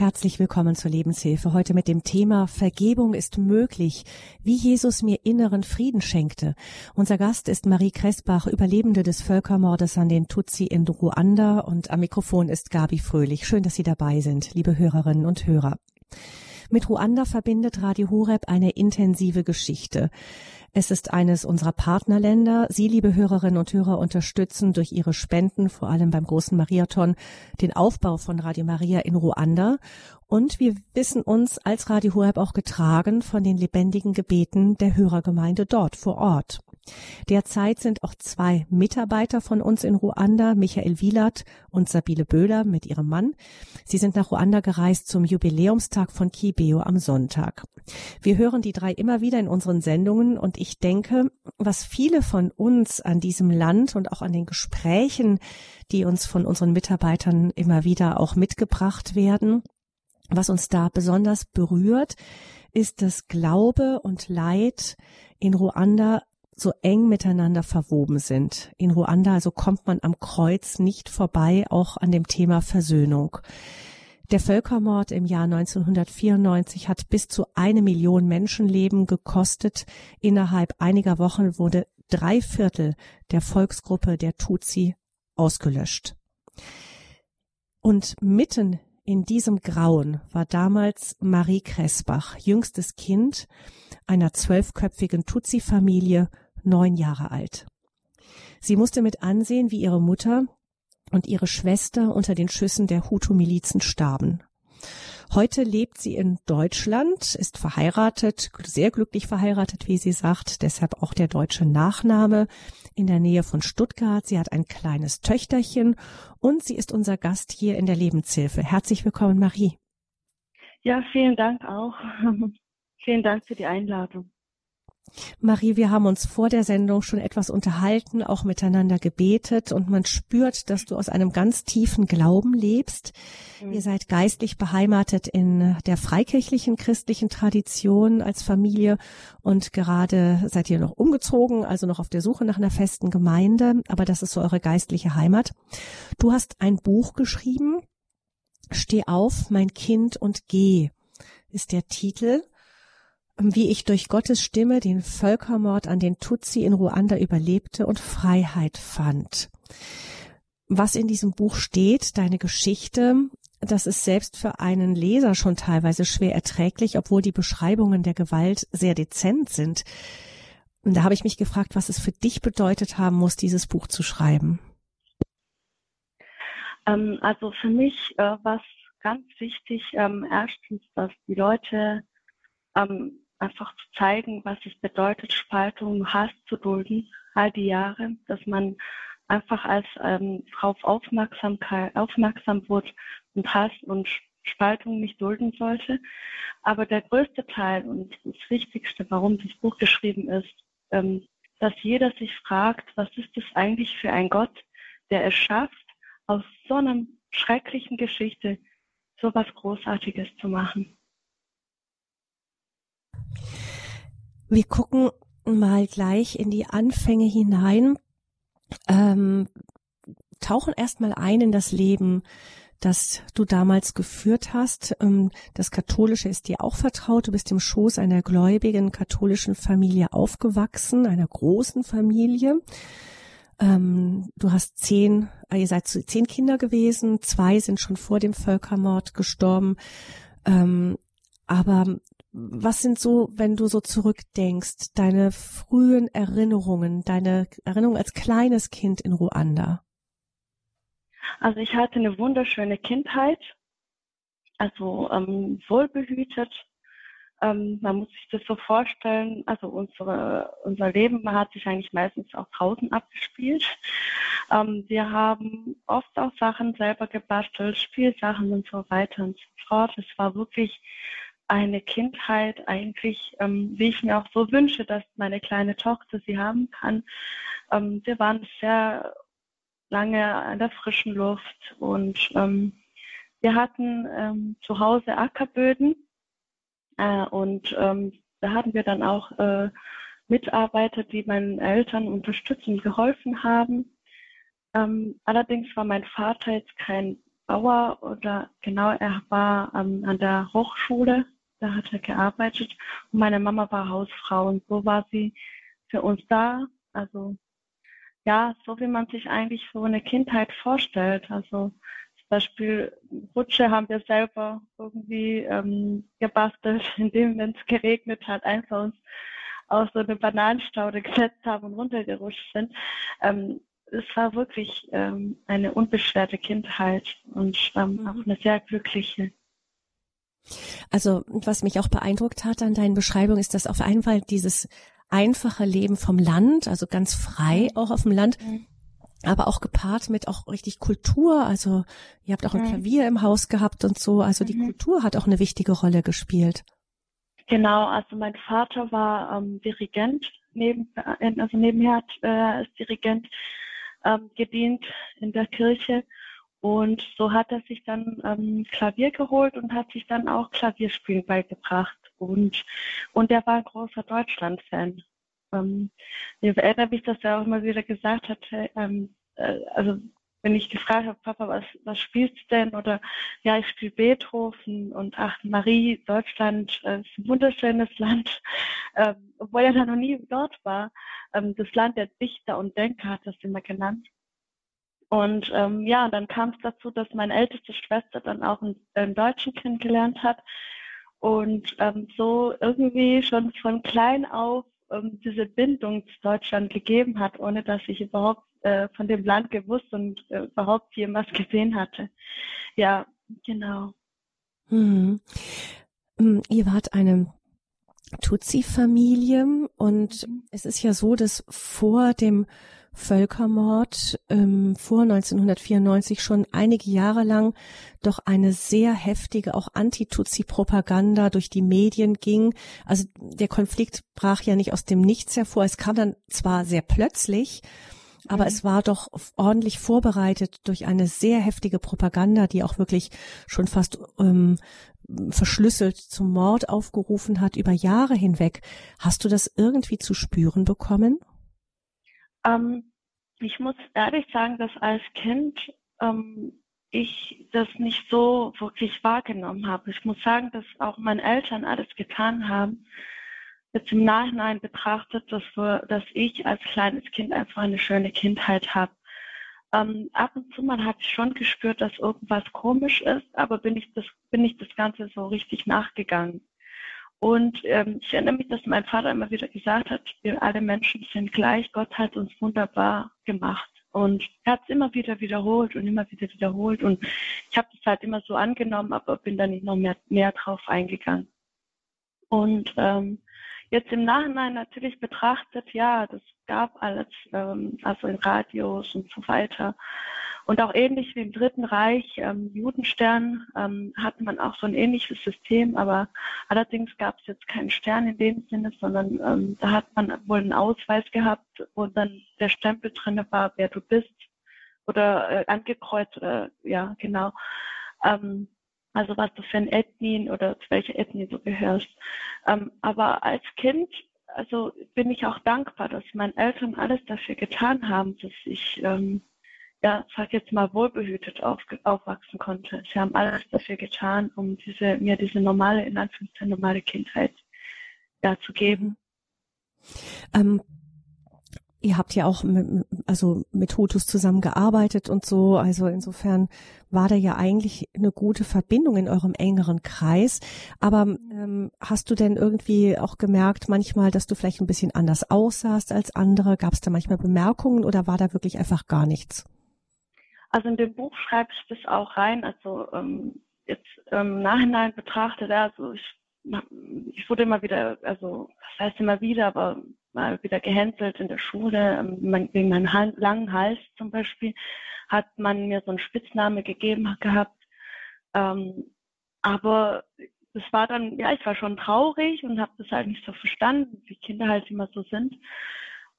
Herzlich willkommen zur Lebenshilfe. Heute mit dem Thema Vergebung ist möglich, wie Jesus mir inneren Frieden schenkte. Unser Gast ist Marie Kressbach, Überlebende des Völkermordes an den Tutsi in Ruanda und am Mikrofon ist Gabi Fröhlich. Schön, dass Sie dabei sind, liebe Hörerinnen und Hörer. Mit Ruanda verbindet Radio Horeb eine intensive Geschichte. Es ist eines unserer Partnerländer. Sie, liebe Hörerinnen und Hörer, unterstützen durch Ihre Spenden, vor allem beim großen Mariathon, den Aufbau von Radio Maria in Ruanda. Und wir wissen uns als Radio Horeb auch getragen von den lebendigen Gebeten der Hörergemeinde dort vor Ort. Derzeit sind auch zwei Mitarbeiter von uns in Ruanda, Michael Wielert und Sabine Böhler mit ihrem Mann. Sie sind nach Ruanda gereist zum Jubiläumstag von Kibeo am Sonntag. Wir hören die drei immer wieder in unseren Sendungen und ich denke, was viele von uns an diesem Land und auch an den Gesprächen, die uns von unseren Mitarbeitern immer wieder auch mitgebracht werden, was uns da besonders berührt, ist, dass Glaube und Leid in Ruanda so eng miteinander verwoben sind. In Ruanda also kommt man am Kreuz nicht vorbei, auch an dem Thema Versöhnung. Der Völkermord im Jahr 1994 hat bis zu eine Million Menschenleben gekostet. Innerhalb einiger Wochen wurde drei Viertel der Volksgruppe der Tutsi ausgelöscht. Und mitten in diesem Grauen war damals Marie Kressbach, jüngstes Kind einer zwölfköpfigen Tutsi-Familie neun Jahre alt. Sie musste mit ansehen, wie ihre Mutter und ihre Schwester unter den Schüssen der Hutu-Milizen starben. Heute lebt sie in Deutschland, ist verheiratet, sehr glücklich verheiratet, wie sie sagt, deshalb auch der deutsche Nachname in der Nähe von Stuttgart. Sie hat ein kleines Töchterchen und sie ist unser Gast hier in der Lebenshilfe. Herzlich willkommen, Marie. Ja, vielen Dank auch. vielen Dank für die Einladung. Marie, wir haben uns vor der Sendung schon etwas unterhalten, auch miteinander gebetet und man spürt, dass du aus einem ganz tiefen Glauben lebst. Mhm. Ihr seid geistlich beheimatet in der freikirchlichen christlichen Tradition als Familie und gerade seid ihr noch umgezogen, also noch auf der Suche nach einer festen Gemeinde, aber das ist so eure geistliche Heimat. Du hast ein Buch geschrieben, Steh auf, mein Kind und geh, ist der Titel wie ich durch Gottes Stimme den Völkermord an den Tutsi in Ruanda überlebte und Freiheit fand. Was in diesem Buch steht, deine Geschichte, das ist selbst für einen Leser schon teilweise schwer erträglich, obwohl die Beschreibungen der Gewalt sehr dezent sind. Und da habe ich mich gefragt, was es für dich bedeutet haben muss, dieses Buch zu schreiben. Ähm, also für mich äh, war es ganz wichtig, ähm, erstens, dass die Leute ähm, einfach zu zeigen, was es bedeutet, Spaltung, Hass zu dulden, all die Jahre, dass man einfach als ähm, darauf Aufmerksamkeit, aufmerksam wurde und Hass und Spaltung nicht dulden sollte. Aber der größte Teil und das Wichtigste, warum das Buch geschrieben ist, ähm, dass jeder sich fragt, was ist es eigentlich für ein Gott, der es schafft, aus so einer schrecklichen Geschichte so was Großartiges zu machen. Wir gucken mal gleich in die Anfänge hinein, ähm, tauchen erstmal ein in das Leben, das du damals geführt hast. Ähm, das Katholische ist dir auch vertraut. Du bist im Schoß einer gläubigen katholischen Familie aufgewachsen, einer großen Familie. Ähm, du hast zehn, äh, ihr seid zehn Kinder gewesen, zwei sind schon vor dem Völkermord gestorben. Ähm, aber was sind so, wenn du so zurückdenkst, deine frühen Erinnerungen, deine Erinnerungen als kleines Kind in Ruanda? Also ich hatte eine wunderschöne Kindheit, also ähm, wohlbehütet. Ähm, man muss sich das so vorstellen, also unsere, unser Leben hat sich eigentlich meistens auch draußen abgespielt. Ähm, wir haben oft auch Sachen selber gebastelt, Spielsachen und so weiter und so fort. Es war wirklich eine Kindheit eigentlich, ähm, wie ich mir auch so wünsche, dass meine kleine Tochter sie haben kann. Ähm, wir waren sehr lange an der frischen Luft und ähm, wir hatten ähm, zu Hause Ackerböden äh, und ähm, da hatten wir dann auch äh, Mitarbeiter, die meinen Eltern unterstützt und geholfen haben. Ähm, allerdings war mein Vater jetzt kein Bauer oder genau, er war ähm, an der Hochschule, da hat er gearbeitet und meine Mama war Hausfrau und so war sie für uns da. Also ja, so wie man sich eigentlich so eine Kindheit vorstellt. Also zum Beispiel Rutsche haben wir selber irgendwie ähm, gebastelt, indem, wenn es geregnet hat, einfach uns aus so eine Bananenstaude gesetzt haben und runtergerutscht sind. Ähm, es war wirklich ähm, eine unbeschwerte Kindheit und ähm, mhm. auch eine sehr glückliche. Also was mich auch beeindruckt hat an deinen Beschreibungen ist, dass auf Fall dieses einfache Leben vom Land, also ganz frei mhm. auch auf dem Land, mhm. aber auch gepaart mit auch richtig Kultur. Also ihr habt auch ein mhm. Klavier im Haus gehabt und so. Also die mhm. Kultur hat auch eine wichtige Rolle gespielt. Genau, also mein Vater war ähm, Dirigent, neben, äh, also nebenher hat äh, als Dirigent ähm, gedient in der Kirche. Und so hat er sich dann ähm, Klavier geholt und hat sich dann auch Klavierspielen beigebracht. Und, und er war ein großer Deutschland-Fan. Ähm, ich erinnere mich, dass er auch immer wieder gesagt hat, ähm, äh, also wenn ich gefragt habe, Papa, was, was spielst du denn? Oder ja, ich spiele Beethoven und ach, Marie, Deutschland äh, ist ein wunderschönes Land. Ähm, obwohl er da noch nie dort war. Ähm, das Land der Dichter und Denker hat das immer genannt. Und ähm, ja, dann kam es dazu, dass meine älteste Schwester dann auch einen, einen Deutschen kennengelernt hat und ähm, so irgendwie schon von klein auf ähm, diese Bindung zu Deutschland gegeben hat, ohne dass ich überhaupt äh, von dem Land gewusst und äh, überhaupt jemals gesehen hatte. Ja, genau. Hm. Ihr wart eine Tutsi-Familie und mhm. es ist ja so, dass vor dem Völkermord ähm, vor 1994 schon einige Jahre lang doch eine sehr heftige, auch Anti-Tutsi-Propaganda durch die Medien ging. Also der Konflikt brach ja nicht aus dem Nichts hervor. Es kam dann zwar sehr plötzlich, aber mhm. es war doch ordentlich vorbereitet durch eine sehr heftige Propaganda, die auch wirklich schon fast ähm, verschlüsselt zum Mord aufgerufen hat über Jahre hinweg. Hast du das irgendwie zu spüren bekommen? Ähm, ich muss ehrlich sagen, dass als Kind ähm, ich das nicht so wirklich wahrgenommen habe. Ich muss sagen, dass auch meine Eltern alles getan haben, jetzt im Nachhinein betrachtet, dass, wir, dass ich als kleines Kind einfach eine schöne Kindheit habe. Ähm, ab und zu mal habe ich schon gespürt, dass irgendwas komisch ist, aber bin ich das, bin ich das Ganze so richtig nachgegangen. Und ähm, ich erinnere mich, dass mein Vater immer wieder gesagt hat, wir alle Menschen sind gleich, Gott hat uns wunderbar gemacht. Und er hat es immer wieder wiederholt und immer wieder wiederholt. Und ich habe das halt immer so angenommen, aber bin dann nicht noch mehr, mehr drauf eingegangen. Und ähm, jetzt im Nachhinein natürlich betrachtet, ja, das gab alles, ähm, also in Radios und so weiter. Und auch ähnlich wie im Dritten Reich, ähm, Judenstern, ähm, hatte man auch so ein ähnliches System, aber allerdings gab es jetzt keinen Stern in dem Sinne, sondern ähm, da hat man wohl einen Ausweis gehabt, wo dann der Stempel drin war, wer du bist oder äh, angekreuzt, äh, ja, genau. Ähm, also was du für ein Ethnien oder zu welcher Ethnie du gehörst. Ähm, aber als Kind, also bin ich auch dankbar, dass meine Eltern alles dafür getan haben, dass ich ähm, ja, sag jetzt mal, wohlbehütet auf, aufwachsen konnte. Sie haben alles dafür getan, um diese, mir diese normale, in Anführungszeichen normale Kindheit ja, zu geben. Ähm, ihr habt ja auch mit, also mit Hutus zusammengearbeitet und so, also insofern war da ja eigentlich eine gute Verbindung in eurem engeren Kreis. Aber ähm, hast du denn irgendwie auch gemerkt manchmal, dass du vielleicht ein bisschen anders aussahst als andere? Gab es da manchmal Bemerkungen oder war da wirklich einfach gar nichts? Also in dem Buch schreibe ich das auch rein. Also ähm, jetzt im Nachhinein betrachtet, also ich, ich wurde immer wieder, also das heißt immer wieder, aber mal wieder gehänselt in der Schule, ähm, wegen meinem langen Hals zum Beispiel, hat man mir so einen Spitzname gegeben gehabt. Ähm, aber es war dann, ja, ich war schon traurig und habe das halt nicht so verstanden, wie Kinder halt immer so sind.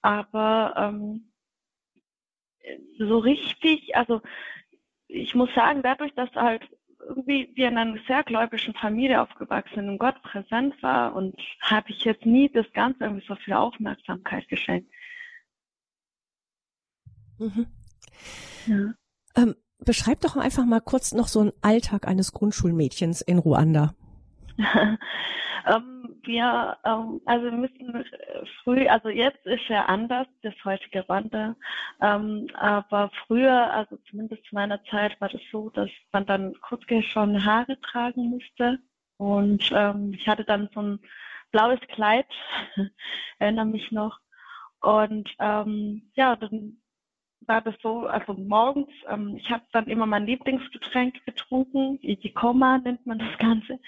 Aber ähm, so richtig, also ich muss sagen, dadurch, dass halt irgendwie wir in einer sehr gläubigen Familie aufgewachsen sind und Gott präsent war und habe ich jetzt nie das Ganze irgendwie so viel Aufmerksamkeit geschenkt. Mhm. Ja. Ähm, beschreib doch einfach mal kurz noch so einen Alltag eines Grundschulmädchens in Ruanda. ähm, wir, ähm, also wir müssen früh, also jetzt ist ja anders, das heutige Ruanda, ähm, aber früher, also zumindest zu meiner Zeit, war das so, dass man dann kurzgeschorene Haare tragen musste und ähm, ich hatte dann so ein blaues Kleid, erinnere mich noch. Und ähm, ja, dann war das so, also morgens, ähm, ich habe dann immer mein Lieblingsgetränk getrunken, Ikoma nennt man das Ganze.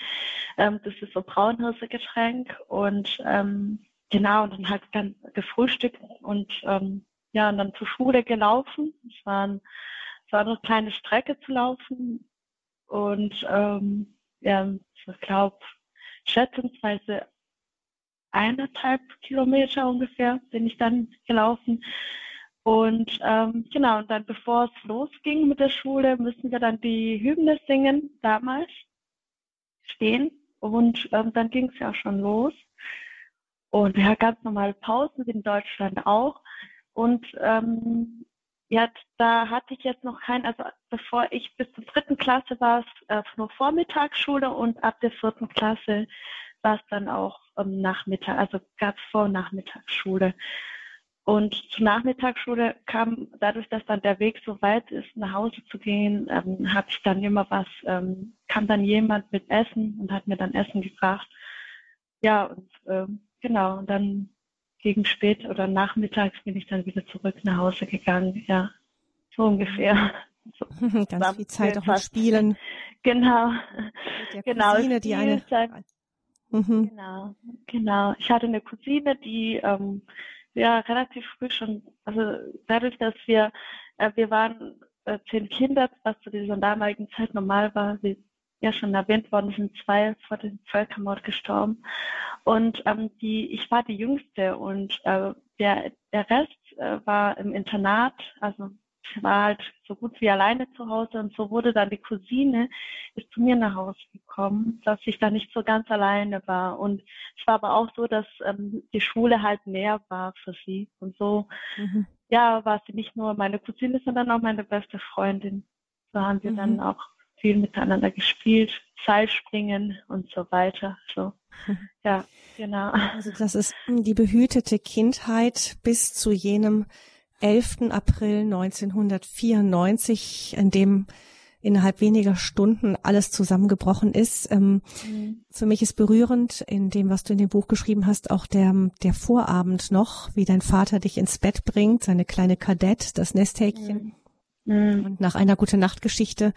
Ähm, das ist so Braunhirsegetränk und ähm, genau, und dann halt dann gefrühstückt und ähm, ja, und dann zur Schule gelaufen. Es war, ein, es war eine kleine Strecke zu laufen und ähm, ja, ich glaube, schätzungsweise eineinhalb Kilometer ungefähr bin ich dann gelaufen. Und ähm, genau, und dann bevor es losging mit der Schule, müssen wir dann die Hymne singen, damals stehen. Und ähm, dann ging es ja schon los. Und ja, ganz normale Pausen, wie in Deutschland auch. Und ähm, ja, da hatte ich jetzt noch kein, also bevor ich bis zur dritten Klasse war es äh, nur Vormittagsschule und ab der vierten Klasse war es dann auch ähm, Nachmittag, also gab es Vor- und Nachmittagsschule. Und zur Nachmittagsschule kam, dadurch, dass dann der Weg so weit ist, nach Hause zu gehen, ähm, habe ich dann immer was, ähm, kam dann jemand mit Essen und hat mir dann Essen gebracht. Ja, und ähm, genau, und dann gegen spät oder nachmittags bin ich dann wieder zurück nach Hause gegangen. Ja, so ungefähr. So, Ganz viel Zeit auch mit Spielen. Genau. Mit der genau, Cousine, die eine. Mhm. Genau, genau. Ich hatte eine Cousine, die ähm, ja relativ früh schon, also dadurch, dass wir, äh, wir waren äh, zehn Kinder, was zu dieser damaligen Zeit normal war, wie ja schon erwähnt worden, sind zwei vor dem Völkermord gestorben. Und ähm, die, ich war die Jüngste und äh, der, der Rest äh, war im Internat, also ich war halt so gut wie alleine zu Hause und so wurde dann die Cousine ist zu mir nach Hause gekommen, dass ich da nicht so ganz alleine war. Und es war aber auch so, dass ähm, die Schule halt mehr war für sie. Und so, mhm. ja, war sie nicht nur meine Cousine, sondern auch meine beste Freundin. So haben wir mhm. dann auch viel miteinander gespielt, Seilspringen und so weiter. So, ja, genau. Also das ist die behütete Kindheit bis zu jenem 11. April 1994, in dem innerhalb weniger Stunden alles zusammengebrochen ist. Ähm, mhm. Für mich ist berührend in dem, was du in dem Buch geschrieben hast, auch der, der Vorabend noch, wie dein Vater dich ins Bett bringt, seine kleine Kadett, das Nesthäkchen. Mhm. Und nach einer gute Nachtgeschichte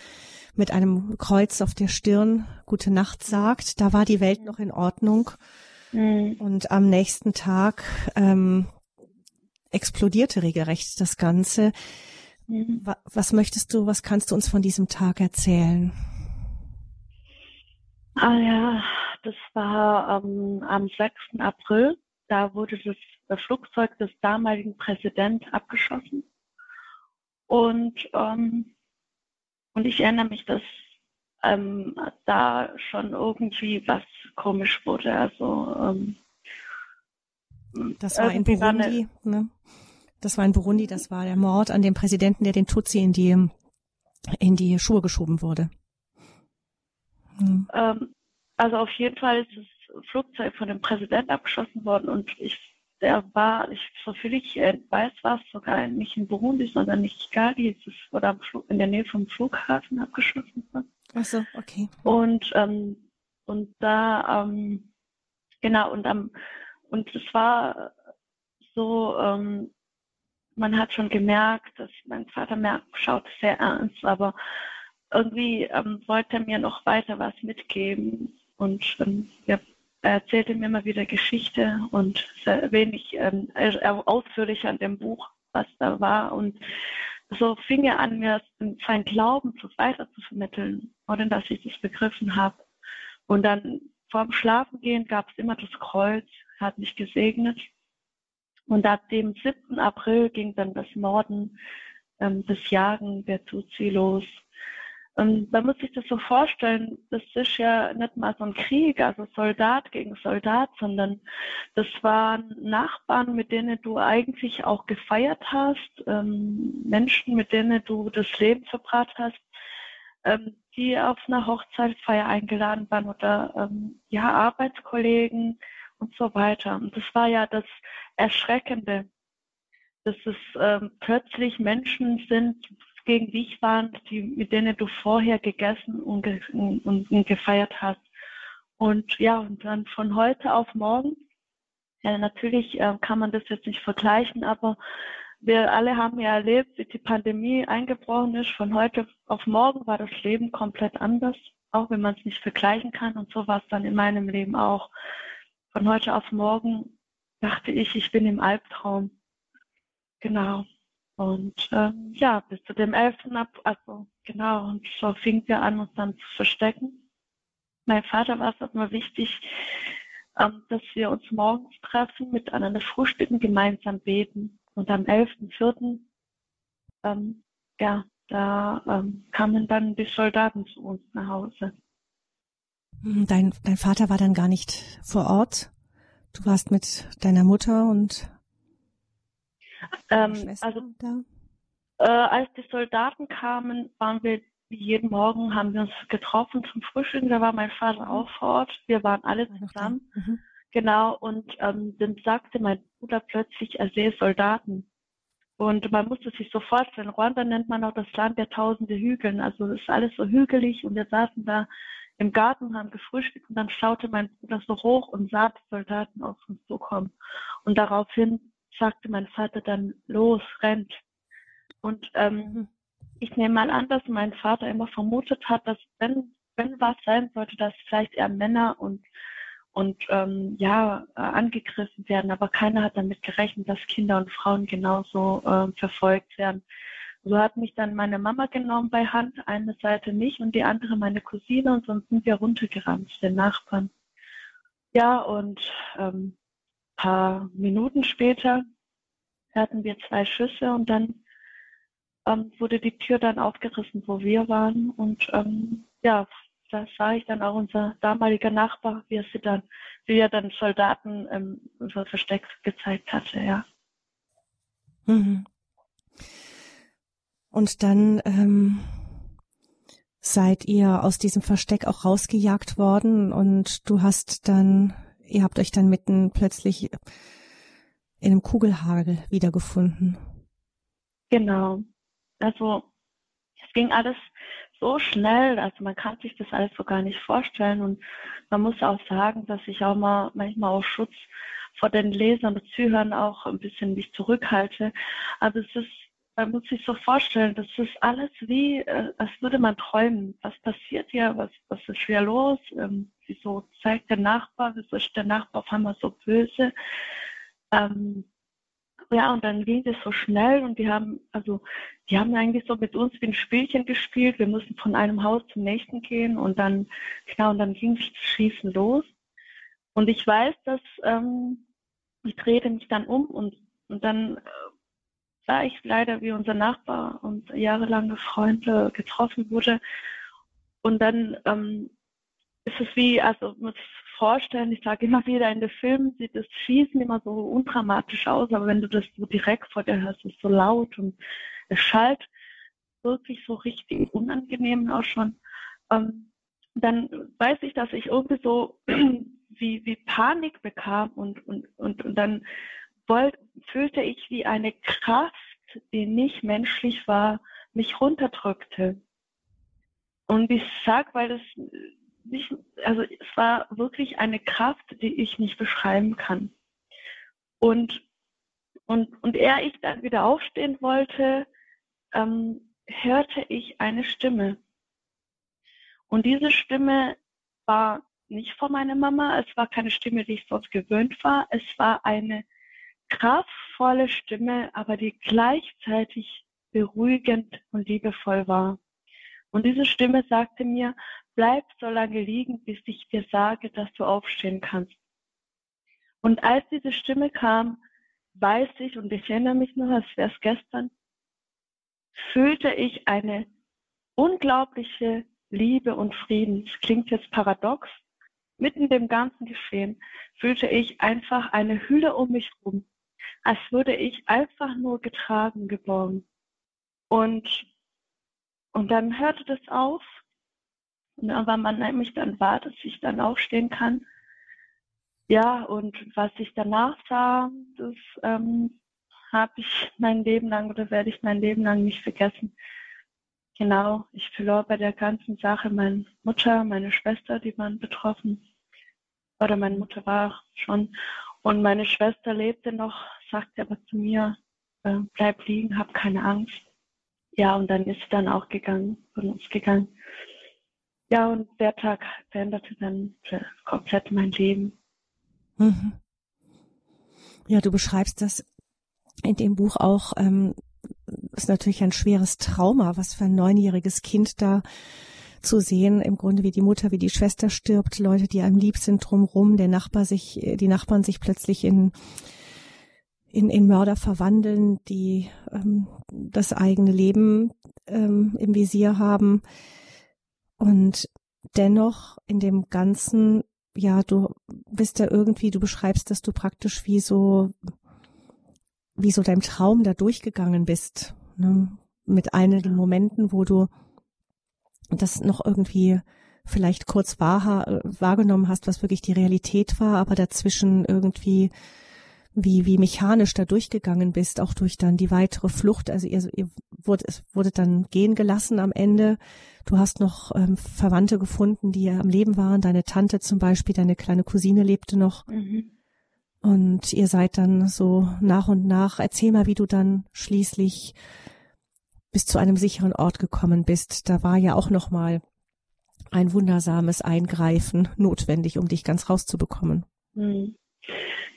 mit einem Kreuz auf der Stirn Gute Nacht sagt. Da war die Welt noch in Ordnung. Mhm. Und am nächsten Tag ähm, explodierte regelrecht das Ganze. Mhm. Was möchtest du, was kannst du uns von diesem Tag erzählen? Ah ja, das war ähm, am 6. April. Da wurde das, das Flugzeug des damaligen Präsidenten abgeschossen. Und, ähm, und ich erinnere mich, dass ähm, da schon irgendwie was komisch wurde. Also ähm, das war in Burundi, ne? Das war in Burundi, das war der Mord an dem Präsidenten, der den Tutsi in die, in die Schuhe geschoben wurde. Hm. Ähm, also auf jeden Fall ist das Flugzeug von dem Präsidenten abgeschossen worden und ich, der war, ich, soviel ich äh, weiß, war es sogar nicht in Burundi, sondern nicht Kigali, es oder in der Nähe vom Flughafen abgeschossen worden. Ach so, okay. Und, ähm, und da, ähm, genau, und am, und es war so, ähm, man hat schon gemerkt, dass mein Vater merkt, schaut sehr ernst, aber irgendwie ähm, wollte er mir noch weiter was mitgeben. Und ähm, ja, er erzählte mir immer wieder Geschichte und sehr wenig ähm, ausführlich an dem Buch, was da war. Und so fing er an, mir sein Glauben weiter zu vermitteln, ohne dass ich das begriffen habe. Und dann vorm Schlafengehen gab es immer das Kreuz, hat mich gesegnet. Und ab dem 7. April ging dann das Morden, ähm, das Jagen der Tutsi los. Und man muss sich das so vorstellen, das ist ja nicht mal so ein Krieg, also Soldat gegen Soldat, sondern das waren Nachbarn, mit denen du eigentlich auch gefeiert hast, ähm, Menschen, mit denen du das Leben verbracht hast, ähm, die auf einer Hochzeitsfeier eingeladen waren oder ähm, ja, Arbeitskollegen und so weiter. Und das war ja das Erschreckende, dass es ähm, plötzlich Menschen sind, gegen dich waren, die, mit denen du vorher gegessen und, ge und, und gefeiert hast. Und ja, und dann von heute auf morgen, ja, natürlich äh, kann man das jetzt nicht vergleichen, aber wir alle haben ja erlebt, wie die Pandemie eingebrochen ist. Von heute auf morgen war das Leben komplett anders, auch wenn man es nicht vergleichen kann. Und so war es dann in meinem Leben auch. Von heute auf morgen dachte ich, ich bin im Albtraum. Genau. Und ähm, ja, bis zu dem 11. Ab, also genau, und so fing wir an, uns dann zu verstecken. Mein Vater war es auch mal wichtig, ähm, dass wir uns morgens treffen, miteinander frühstücken, gemeinsam beten. Und am 11.04. Ähm, ja, da ähm, kamen dann die Soldaten zu uns nach Hause. Dein, dein Vater war dann gar nicht vor Ort. Du warst mit deiner Mutter und ähm, also äh, als die Soldaten kamen, waren wir jeden Morgen haben wir uns getroffen zum Frühstück. Da war mein Vater mhm. auch vor Ort. Wir waren alle zusammen. Mhm. Genau. Und ähm, dann sagte mein Bruder plötzlich, er sehe Soldaten. Und man musste sich so vorstellen, Ruanda nennt man auch das Land der tausende Hügeln. Also es ist alles so hügelig und wir saßen da im Garten, haben gefrühstückt und dann schaute mein Bruder so hoch und sah die Soldaten auf uns zukommen. Und daraufhin sagte mein Vater dann, los, rennt. Und ähm, mhm. ich nehme mal an, dass mein Vater immer vermutet hat, dass wenn, wenn was sein sollte, dass vielleicht eher Männer und und ähm, ja, äh, angegriffen werden, aber keiner hat damit gerechnet, dass Kinder und Frauen genauso äh, verfolgt werden. So hat mich dann meine Mama genommen bei Hand, eine Seite mich und die andere meine Cousine und sonst sind wir runtergerannt, den Nachbarn. Ja, und ähm, paar Minuten später hatten wir zwei Schüsse und dann ähm, wurde die Tür dann aufgerissen, wo wir waren. Und ähm, ja, da sah ich dann auch unser damaliger Nachbar, wie er sie dann, wie er dann Soldaten ähm, unser Versteck gezeigt hatte, ja. Mhm. Und dann ähm, seid ihr aus diesem Versteck auch rausgejagt worden und du hast dann ihr habt euch dann mitten plötzlich in einem Kugelhagel wiedergefunden. Genau. Also es ging alles so schnell, also man kann sich das alles so gar nicht vorstellen und man muss auch sagen, dass ich auch mal manchmal auch Schutz vor den Lesern und Zuhörern auch ein bisschen mich zurückhalte. Aber es ist man muss sich so vorstellen, das ist alles wie, äh, als würde man träumen. Was passiert hier? Was, was ist hier los? Ähm, wieso zeigt der Nachbar? Wieso ist der Nachbar auf einmal so böse? Ähm, ja, und dann ging das so schnell und die haben, also, die haben eigentlich so mit uns wie ein Spielchen gespielt. Wir mussten von einem Haus zum nächsten gehen und dann, genau, und dann ging das Schießen los. Und ich weiß, dass, ähm, ich drehte mich dann um und, und dann äh, sah ich leider, wie unser Nachbar und jahrelange Freunde getroffen wurde. Und dann ähm, ist es wie, also muss ich vorstellen, ich sage immer wieder, in den Filmen sieht das Schießen immer so undramatisch aus, aber wenn du das so direkt vor dir hörst, ist es so laut und es schallt wirklich so richtig unangenehm auch schon. Ähm, dann weiß ich, dass ich irgendwie so wie, wie Panik bekam und, und, und, und dann fühlte ich, wie eine Kraft, die nicht menschlich war, mich runterdrückte. Und ich sag, weil das nicht, also es war wirklich eine Kraft, die ich nicht beschreiben kann. Und, und, und ehe ich dann wieder aufstehen wollte, ähm, hörte ich eine Stimme. Und diese Stimme war nicht von meiner Mama, es war keine Stimme, die ich sonst gewöhnt war, es war eine kraftvolle Stimme, aber die gleichzeitig beruhigend und liebevoll war. Und diese Stimme sagte mir, bleib so lange liegen, bis ich dir sage, dass du aufstehen kannst. Und als diese Stimme kam, weiß ich, und ich erinnere mich noch, als wäre es gestern, fühlte ich eine unglaubliche Liebe und Frieden. Das klingt jetzt paradox. Mitten dem ganzen Geschehen fühlte ich einfach eine Hülle um mich rum, als würde ich einfach nur getragen, geborgen. Und, und dann hörte das auf. Und aber man nämlich dann war, dass ich dann aufstehen kann. Ja, und was ich danach sah, das ähm, habe ich mein Leben lang oder werde ich mein Leben lang nicht vergessen. Genau, ich verlor bei der ganzen Sache meine Mutter, meine Schwester, die waren betroffen. Oder meine Mutter war schon. Und meine Schwester lebte noch, sagte aber zu mir, äh, bleib liegen, hab keine Angst. Ja, und dann ist sie dann auch gegangen, von uns gegangen. Ja, und der Tag veränderte dann komplett mein Leben. Mhm. Ja, du beschreibst das in dem Buch auch, ähm, ist natürlich ein schweres Trauma, was für ein neunjähriges Kind da zu sehen, im Grunde wie die Mutter, wie die Schwester stirbt, Leute, die einem lieb sind drumrum, der Nachbar sich, die Nachbarn sich plötzlich in in, in Mörder verwandeln, die ähm, das eigene Leben ähm, im Visier haben und dennoch in dem Ganzen, ja, du bist ja irgendwie, du beschreibst, dass du praktisch wie so wie so deinem Traum da durchgegangen bist, ne? mit einigen Momenten, wo du das noch irgendwie vielleicht kurz wahr, wahrgenommen hast, was wirklich die Realität war, aber dazwischen irgendwie wie, wie mechanisch da durchgegangen bist, auch durch dann die weitere Flucht. Also ihr, ihr wurde, es wurde dann gehen gelassen am Ende. Du hast noch ähm, Verwandte gefunden, die am Leben waren. Deine Tante zum Beispiel, deine kleine Cousine lebte noch. Mhm. Und ihr seid dann so nach und nach. Erzähl mal, wie du dann schließlich bis zu einem sicheren Ort gekommen bist. Da war ja auch noch mal ein wundersames Eingreifen notwendig, um dich ganz rauszubekommen. Hm.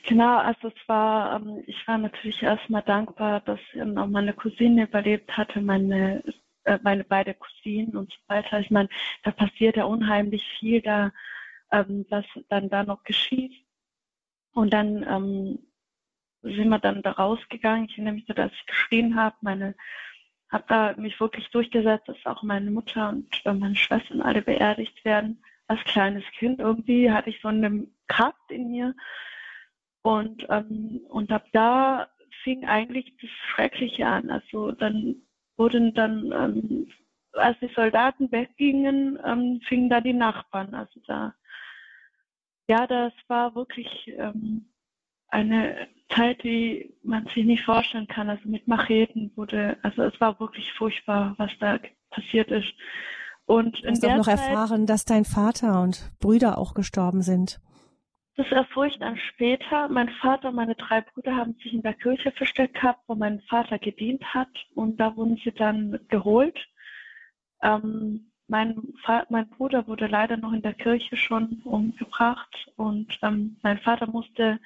Genau, also es war, ähm, ich war natürlich erstmal dankbar, dass auch meine Cousine überlebt hatte, meine, äh, meine beiden Cousinen und so weiter. Ich meine, da passiert ja unheimlich viel da, ähm, was dann da noch geschieht. Und dann ähm, sind wir dann da rausgegangen. Ich erinnere mich so, dass ich geschrien habe, meine habe da mich wirklich durchgesetzt, dass auch meine Mutter und äh, meine Schwestern alle beerdigt werden. Als kleines Kind irgendwie hatte ich so eine Kraft in mir. Und, ähm, und ab da fing eigentlich das Schreckliche an. Also dann wurden dann, ähm, als die Soldaten weggingen, ähm, fingen da die Nachbarn. Also da, ja, das war wirklich ähm, eine Zeit, die man sich nicht vorstellen kann. Also mit Macheten wurde, also es war wirklich furchtbar, was da passiert ist. Und du hast auch noch Zeit, erfahren, dass dein Vater und Brüder auch gestorben sind. Das erfuhr ich dann später. Mein Vater und meine drei Brüder haben sich in der Kirche versteckt gehabt, wo mein Vater gedient hat. Und da wurden sie dann geholt. Ähm, mein, mein, Bruder wurde leider noch in der Kirche schon umgebracht. Und ähm, mein Vater musste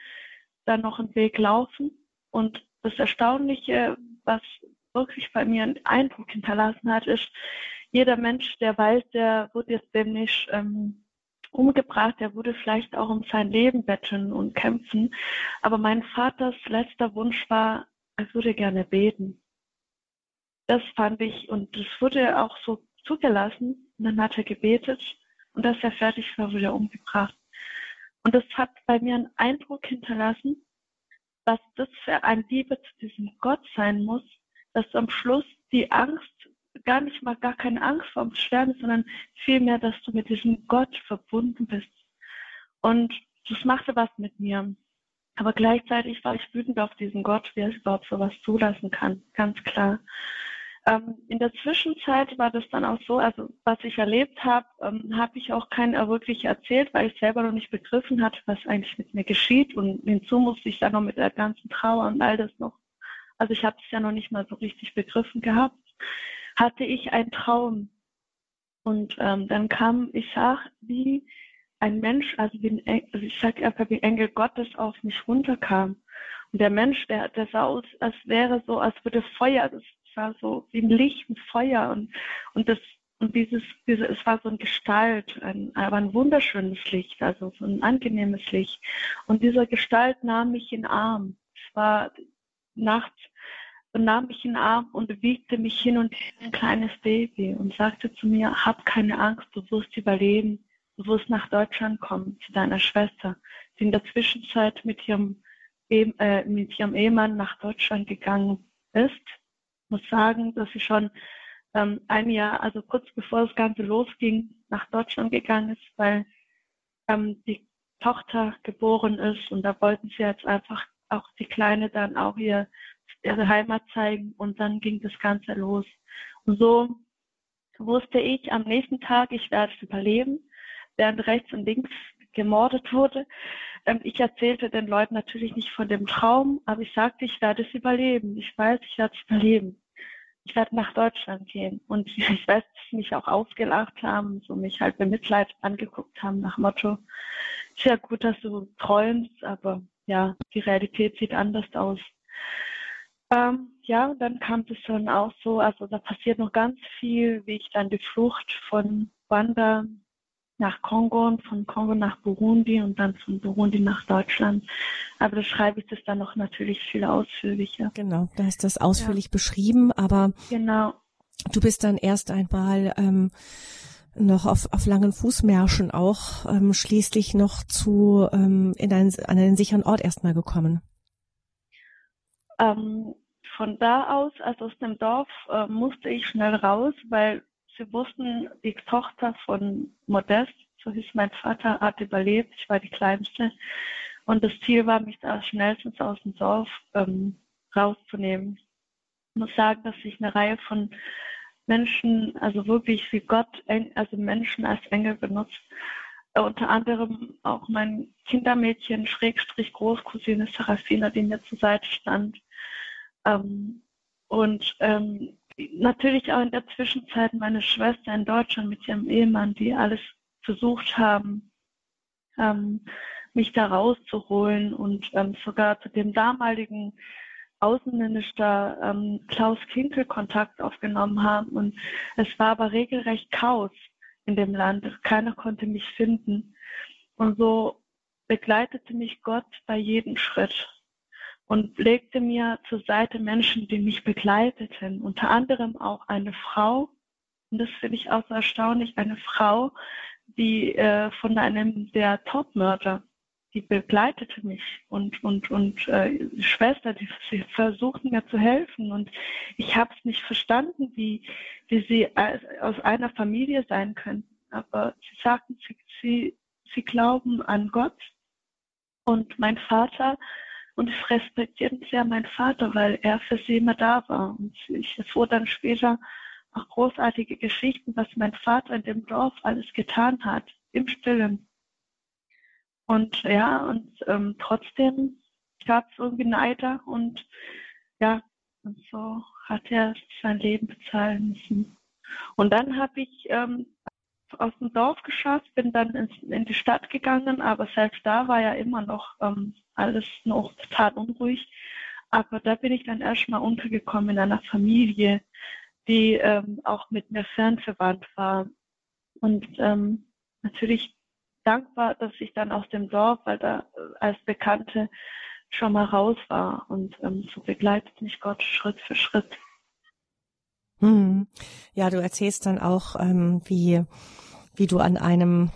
dann noch einen Weg laufen. Und das Erstaunliche, was wirklich bei mir einen Eindruck hinterlassen hat, ist, jeder Mensch, der weiß, der wird jetzt demnächst ähm, umgebracht, der würde vielleicht auch um sein Leben betteln und kämpfen. Aber mein Vaters letzter Wunsch war, er würde gerne beten. Das fand ich, und das wurde auch so zugelassen. Und dann hat er gebetet und als er fertig war, wurde er umgebracht. Und das hat bei mir einen Eindruck hinterlassen, was das für ein Liebe zu diesem Gott sein muss, dass am Schluss die Angst gar nicht mal gar keine Angst vor dem Sterben, sondern vielmehr, dass du mit diesem Gott verbunden bist. Und das machte was mit mir. Aber gleichzeitig war ich wütend auf diesen Gott, wie er überhaupt sowas zulassen kann, ganz klar. Ähm, in der Zwischenzeit war das dann auch so, also was ich erlebt habe, ähm, habe ich auch keinen wirklich erzählt, weil ich selber noch nicht begriffen hatte, was eigentlich mit mir geschieht. Und hinzu musste ich dann noch mit der ganzen Trauer und all das noch. Also ich habe es ja noch nicht mal so richtig begriffen gehabt. Hatte ich einen Traum. Und ähm, dann kam, ich sah, wie ein Mensch, also, wie ein Engel, also ich sage einfach, wie Engel Gottes auf mich runterkam. Und der Mensch, der, der sah aus, als wäre so, als würde Feuer, das war so wie ein Licht, ein Feuer und, und das, und dieses, diese, es war so ein Gestalt, ein, aber ein wunderschönes Licht, also so ein angenehmes Licht. Und dieser Gestalt nahm mich in den Arm. Es war nachts, und nahm mich in den Arm und wiegte mich hin und her ein kleines Baby und sagte zu mir, hab keine Angst, du wirst überleben, du wirst nach Deutschland kommen zu deiner Schwester, die in der Zwischenzeit mit ihrem, äh, mit ihrem Ehemann nach Deutschland gegangen ist. Muss sagen, dass sie schon ähm, ein Jahr, also kurz bevor das Ganze losging, nach Deutschland gegangen ist, weil ähm, die Tochter geboren ist und da wollten sie jetzt einfach auch die Kleine dann auch ihr, ihre Heimat zeigen und dann ging das Ganze los. Und so wusste ich am nächsten Tag, ich werde es überleben, während rechts und links gemordet wurde. Ähm, ich erzählte den Leuten natürlich nicht von dem Traum, aber ich sagte, ich werde es überleben. Ich weiß, ich werde es überleben ich werde nach Deutschland gehen. Und ich weiß, dass sie mich auch ausgelacht haben, so mich halt mit Mitleid angeguckt haben nach Motto, ist ja gut, dass du träumst, aber ja, die Realität sieht anders aus. Ähm, ja, dann kam es dann auch so, also da passiert noch ganz viel, wie ich dann die Flucht von Wanda nach Kongo und von Kongo nach Burundi und dann von Burundi nach Deutschland. Aber da schreibe ich das dann noch natürlich viel ausführlicher. Genau, da ist das ausführlich ja. beschrieben, aber genau. du bist dann erst einmal ähm, noch auf, auf langen Fußmärschen auch ähm, schließlich noch zu ähm, in einen, an einen sicheren Ort erstmal gekommen. Ähm, von da aus, also aus dem Dorf, äh, musste ich schnell raus, weil Sie wussten, die Tochter von Modest, so hieß mein Vater, hat überlebt. Ich war die Kleinste. Und das Ziel war, mich da schnellstens aus dem Dorf ähm, rauszunehmen. Ich muss sagen, dass ich eine Reihe von Menschen, also wirklich wie Gott, also Menschen als Engel benutzt. Unter anderem auch mein Kindermädchen, Schrägstrich Großcousine Serafina, die mir zur Seite stand. Ähm, und ähm, natürlich auch in der Zwischenzeit meine Schwester in Deutschland mit ihrem Ehemann, die alles versucht haben, ähm, mich da rauszuholen und ähm, sogar zu dem damaligen Außenminister ähm, Klaus Kinkel Kontakt aufgenommen haben. Und es war aber regelrecht Chaos in dem Land. Keiner konnte mich finden. Und so begleitete mich Gott bei jedem Schritt und legte mir zur Seite Menschen, die mich begleiteten, unter anderem auch eine Frau, und das finde ich auch so erstaunlich, eine Frau, die äh, von einem der Topmörder, die begleitete mich und und und äh, Schwester, die sie versuchten mir zu helfen. Und ich habe es nicht verstanden, wie wie sie aus einer Familie sein könnten, aber sie sagten, sie sie, sie glauben an Gott. Und mein Vater und ich respektiere sehr meinen Vater, weil er für sie immer da war. Und ich erfuhr dann später auch großartige Geschichten, was mein Vater in dem Dorf alles getan hat, im Stillen. Und ja, und ähm, trotzdem gab es irgendwie Neider und ja, und so hat er sein Leben bezahlen müssen. Und dann habe ich ähm, aus dem Dorf geschafft, bin dann ins, in die Stadt gegangen, aber selbst da war ja immer noch ähm, alles noch total unruhig. Aber da bin ich dann erstmal untergekommen in einer Familie, die ähm, auch mit mir fernverwandt war. Und ähm, natürlich dankbar, dass ich dann aus dem Dorf, weil da äh, als Bekannte schon mal raus war. Und ähm, so begleitet mich Gott Schritt für Schritt. Hm. Ja, du erzählst dann auch, ähm, wie, wie du an einem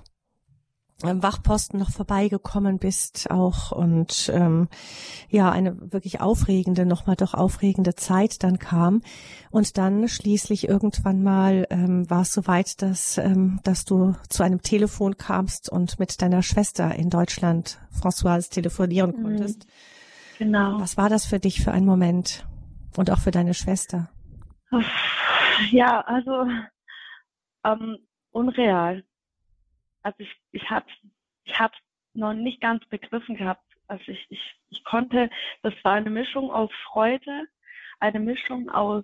Wachposten noch vorbeigekommen bist auch und ähm, ja eine wirklich aufregende nochmal doch aufregende Zeit dann kam. Und dann schließlich irgendwann mal ähm, war es soweit dass ähm, dass du zu einem Telefon kamst und mit deiner Schwester in Deutschland Françoise telefonieren mhm. konntest. Genau. Was war das für dich für einen Moment? Und auch für deine Schwester ja also ähm, unreal also ich, ich habe ich hab noch nicht ganz begriffen gehabt. Also ich, ich, ich konnte, das war eine Mischung aus Freude, eine Mischung aus,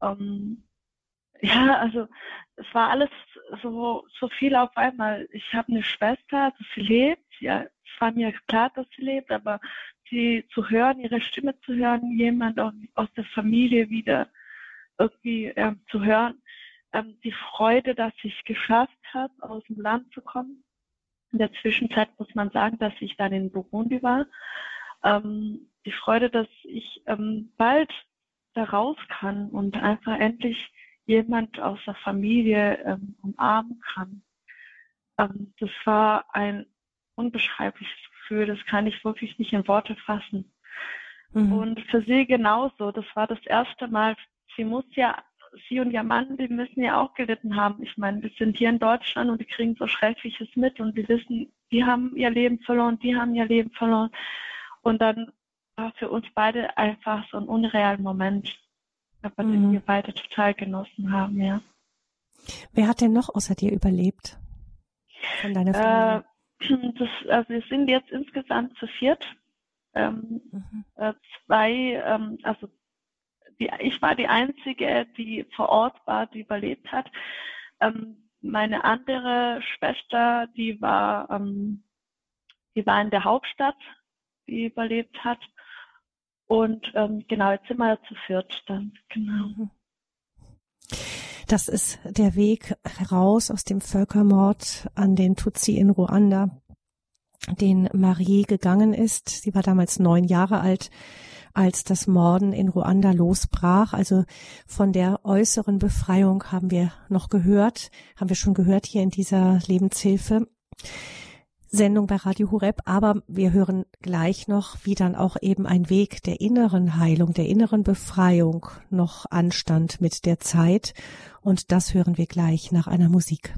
ähm, ja, also es war alles so, so viel auf einmal. Ich habe eine Schwester, also sie lebt, ja, es war mir klar, dass sie lebt, aber sie zu hören, ihre Stimme zu hören, jemand aus, aus der Familie wieder irgendwie äh, zu hören, ähm, die Freude, dass ich es geschafft habe, aus dem Land zu kommen. In der Zwischenzeit muss man sagen, dass ich dann in Burundi war. Ähm, die Freude, dass ich ähm, bald da raus kann und einfach endlich jemand aus der Familie ähm, umarmen kann. Ähm, das war ein unbeschreibliches Gefühl, das kann ich wirklich nicht in Worte fassen. Mhm. Und für sie genauso, das war das erste Mal, sie muss ja, sie und ihr Mann, die müssen ja auch gelitten haben. Ich meine, wir sind hier in Deutschland und die kriegen so Schreckliches mit und wir wissen, die haben ihr Leben verloren, die haben ihr Leben verloren. Und dann war für uns beide einfach so ein unrealer Moment, aber mhm. den wir beide total genossen haben, ja. Wer hat denn noch außer dir überlebt? Von deiner Familie? Äh, das, also wir sind jetzt insgesamt zu viert. Ähm, mhm. äh, zwei, ähm, also die, ich war die Einzige, die vor Ort war, die überlebt hat. Ähm, meine andere Schwester, die war, ähm, die war in der Hauptstadt, die überlebt hat. Und ähm, genau, jetzt sind wir ja zu viert dann, genau. Mhm. Das ist der Weg heraus aus dem Völkermord an den Tutsi in Ruanda, den Marie gegangen ist. Sie war damals neun Jahre alt als das Morden in Ruanda losbrach. Also von der äußeren Befreiung haben wir noch gehört, haben wir schon gehört hier in dieser Lebenshilfe. Sendung bei Radio Hureb, aber wir hören gleich noch, wie dann auch eben ein Weg der inneren Heilung, der inneren Befreiung noch anstand mit der Zeit. Und das hören wir gleich nach einer Musik.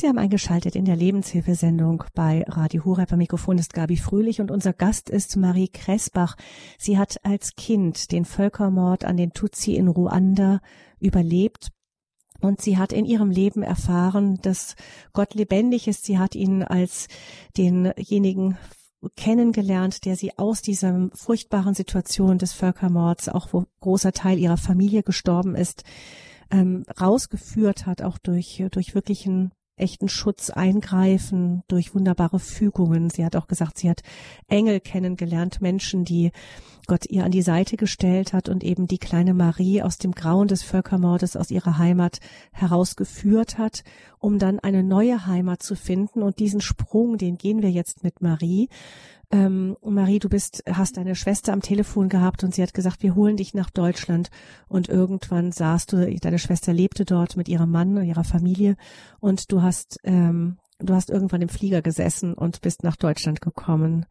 Sie haben eingeschaltet in der Lebenshilfesendung bei Radio Horeb. Am Mikrofon ist Gabi Fröhlich und unser Gast ist Marie Kressbach. Sie hat als Kind den Völkermord an den Tutsi in Ruanda überlebt. Und sie hat in ihrem Leben erfahren, dass Gott lebendig ist. Sie hat ihn als denjenigen kennengelernt, der sie aus dieser furchtbaren Situation des Völkermords, auch wo großer Teil ihrer Familie gestorben ist, ähm, rausgeführt hat, auch durch, durch wirklichen echten Schutz eingreifen durch wunderbare Fügungen. Sie hat auch gesagt, sie hat Engel kennengelernt, Menschen, die Gott ihr an die Seite gestellt hat und eben die kleine Marie aus dem Grauen des Völkermordes aus ihrer Heimat herausgeführt hat, um dann eine neue Heimat zu finden. Und diesen Sprung, den gehen wir jetzt mit Marie. Ähm, Marie, du bist, hast deine Schwester am Telefon gehabt und sie hat gesagt, wir holen dich nach Deutschland. Und irgendwann sahst du, deine Schwester lebte dort mit ihrem Mann und ihrer Familie und du hast, ähm, du hast irgendwann im Flieger gesessen und bist nach Deutschland gekommen.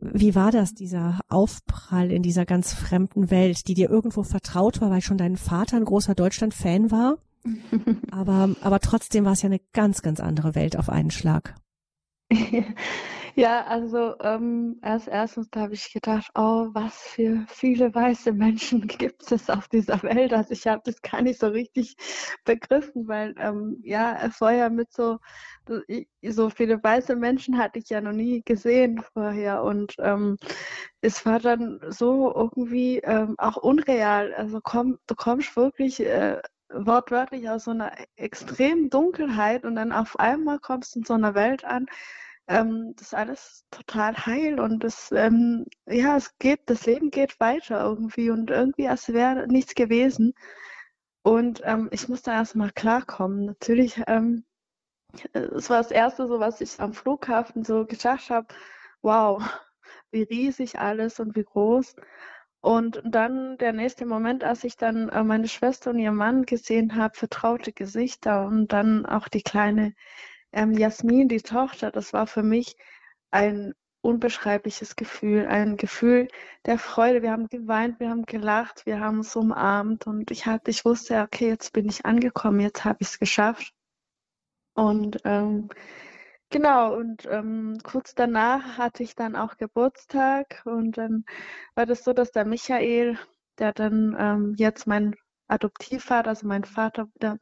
Wie war das, dieser Aufprall in dieser ganz fremden Welt, die dir irgendwo vertraut war, weil schon dein Vater ein großer Deutschland-Fan war? aber, aber trotzdem war es ja eine ganz, ganz andere Welt auf einen Schlag. Ja, also ähm, als erstes habe ich gedacht, oh, was für viele weiße Menschen gibt es auf dieser Welt. Also ich habe das gar nicht so richtig begriffen, weil ähm, ja, ja mit so, so viele weiße Menschen hatte ich ja noch nie gesehen vorher und ähm, es war dann so irgendwie ähm, auch unreal. Also komm, du kommst wirklich äh, wortwörtlich aus so einer extremen Dunkelheit und dann auf einmal kommst du in so einer Welt an, ähm, das ist alles total heil und das, ähm, ja, es geht, das Leben geht weiter irgendwie und irgendwie, als wäre nichts gewesen. Und ähm, ich musste erstmal klarkommen. Natürlich, ähm, es war das Erste, so was ich am Flughafen so gedacht habe, wow, wie riesig alles und wie groß. Und dann der nächste Moment, als ich dann äh, meine Schwester und ihr Mann gesehen habe, vertraute Gesichter und dann auch die kleine ähm, Jasmin, die Tochter, das war für mich ein unbeschreibliches Gefühl, ein Gefühl der Freude. Wir haben geweint, wir haben gelacht, wir haben uns umarmt und ich hatte, ich wusste, okay, jetzt bin ich angekommen, jetzt habe ich es geschafft. Und ähm, genau, und ähm, kurz danach hatte ich dann auch Geburtstag und dann war das so, dass der Michael, der dann ähm, jetzt mein Adoptivvater, also mein Vater, der,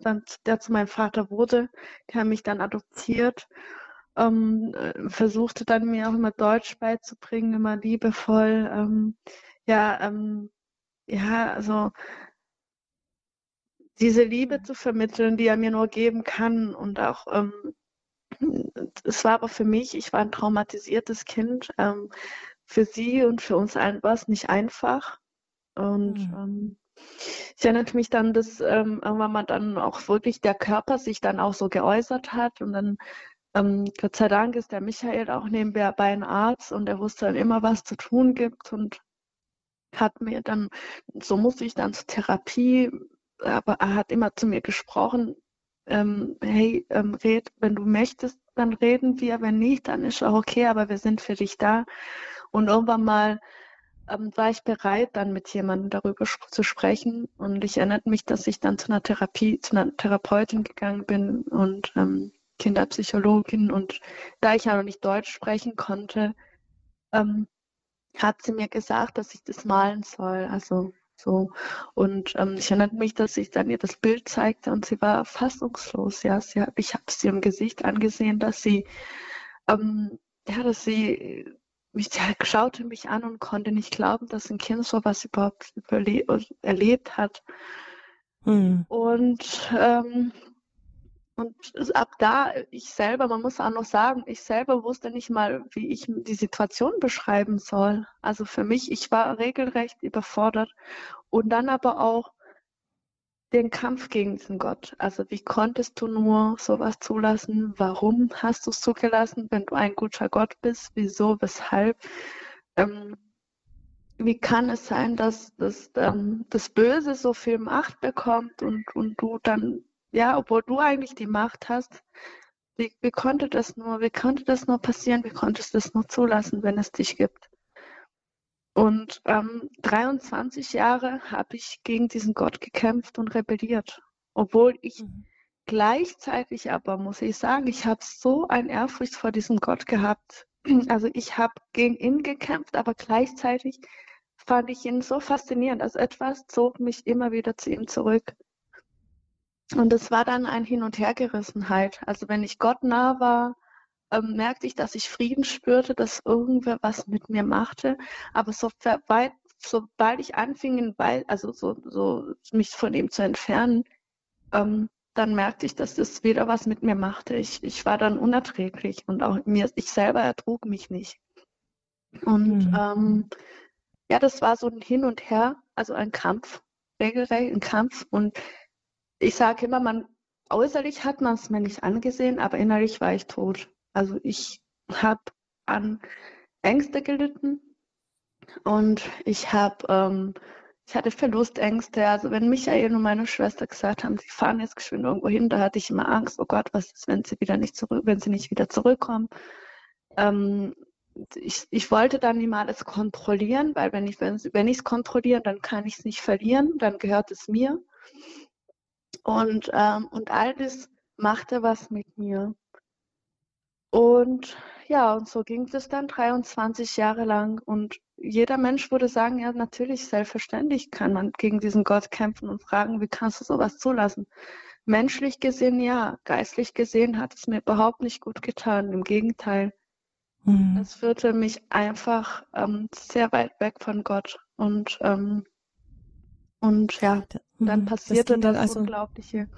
der zu meinem Vater wurde, der mich dann adoptiert, ähm, äh, versuchte dann mir auch immer Deutsch beizubringen, immer liebevoll. Ähm, ja, ähm, ja, also diese Liebe zu vermitteln, die er mir nur geben kann und auch ähm, es war aber für mich, ich war ein traumatisiertes Kind. Ähm, für sie und für uns allen war es nicht einfach. Und mhm. Ich erinnere mich dann, dass ähm, irgendwann mal dann auch wirklich der Körper sich dann auch so geäußert hat und dann ähm, Gott sei Dank ist der Michael auch nebenbei bei einem Arzt und er wusste dann immer, was zu tun gibt und hat mir dann, so musste ich dann zur Therapie, aber er hat immer zu mir gesprochen, ähm, hey, ähm, red, wenn du möchtest, dann reden wir, wenn nicht, dann ist auch okay, aber wir sind für dich da. Und irgendwann mal ähm, war ich bereit, dann mit jemandem darüber zu sprechen. Und ich erinnere mich, dass ich dann zu einer Therapie, zu einer Therapeutin gegangen bin und ähm, Kinderpsychologin. Und da ich ja noch nicht Deutsch sprechen konnte, ähm, hat sie mir gesagt, dass ich das malen soll. Also so. Und ähm, ich erinnere mich, dass ich dann ihr das Bild zeigte und sie war fassungslos. Ja, sie, ich habe es ihrem Gesicht angesehen, dass sie, ähm, ja, dass sie mich, ja, schaute mich an und konnte nicht glauben, dass ein Kind so was überhaupt erlebt hat. Hm. Und ähm, und ab da, ich selber, man muss auch noch sagen, ich selber wusste nicht mal, wie ich die Situation beschreiben soll. Also für mich, ich war regelrecht überfordert. Und dann aber auch den Kampf gegen diesen Gott. Also wie konntest du nur sowas zulassen? Warum hast du es zugelassen, wenn du ein guter Gott bist? Wieso? Weshalb? Ähm, wie kann es sein, dass, dass ähm, das Böse so viel Macht bekommt und, und du dann ja, obwohl du eigentlich die Macht hast, wie, wie konnte das nur, wie konnte das nur passieren, wie konntest du das nur zulassen, wenn es dich gibt? Und ähm, 23 Jahre habe ich gegen diesen Gott gekämpft und rebelliert, obwohl ich mhm. gleichzeitig aber, muss ich sagen, ich habe so ein Ehrfurcht vor diesem Gott gehabt. Also ich habe gegen ihn gekämpft, aber gleichzeitig fand ich ihn so faszinierend. Also etwas zog mich immer wieder zu ihm zurück. Und es war dann ein Hin- und Hergerissenheit. Also wenn ich Gott nah war, ähm, merkte ich, dass ich Frieden spürte, dass irgendwer was mit mir machte. Aber so weit, sobald ich anfing, also so, so mich von ihm zu entfernen, ähm, dann merkte ich, dass das wieder was mit mir machte. Ich, ich war dann unerträglich und auch mir, ich selber ertrug mich nicht. Und mhm. ähm, ja, das war so ein Hin und Her, also ein Kampf, regelrecht ein Kampf. Und ich sage immer, man äußerlich hat man es mir nicht angesehen, aber innerlich war ich tot. Also ich habe an Ängste gelitten und ich habe, ähm, ich hatte Verlustängste. Also wenn Michael und meine Schwester gesagt haben, sie fahren jetzt geschwind irgendwo hin, da hatte ich immer Angst. Oh Gott, was ist, wenn sie wieder nicht zurück, wenn sie nicht wieder zurückkommen? Ähm, ich, ich wollte dann immer alles kontrollieren, weil wenn ich wenn es kontrolliere, dann kann ich es nicht verlieren, dann gehört es mir. Und, ähm, und all das machte was mit mir. Und ja, und so ging es dann 23 Jahre lang. Und jeder Mensch würde sagen, ja, natürlich, selbstverständlich kann man gegen diesen Gott kämpfen und fragen, wie kannst du sowas zulassen? Menschlich gesehen, ja. Geistlich gesehen hat es mir überhaupt nicht gut getan. Im Gegenteil. Mhm. Es führte mich einfach ähm, sehr weit weg von Gott. Und ähm, und ja, dann mhm. passierte das, das also Unglaubliche.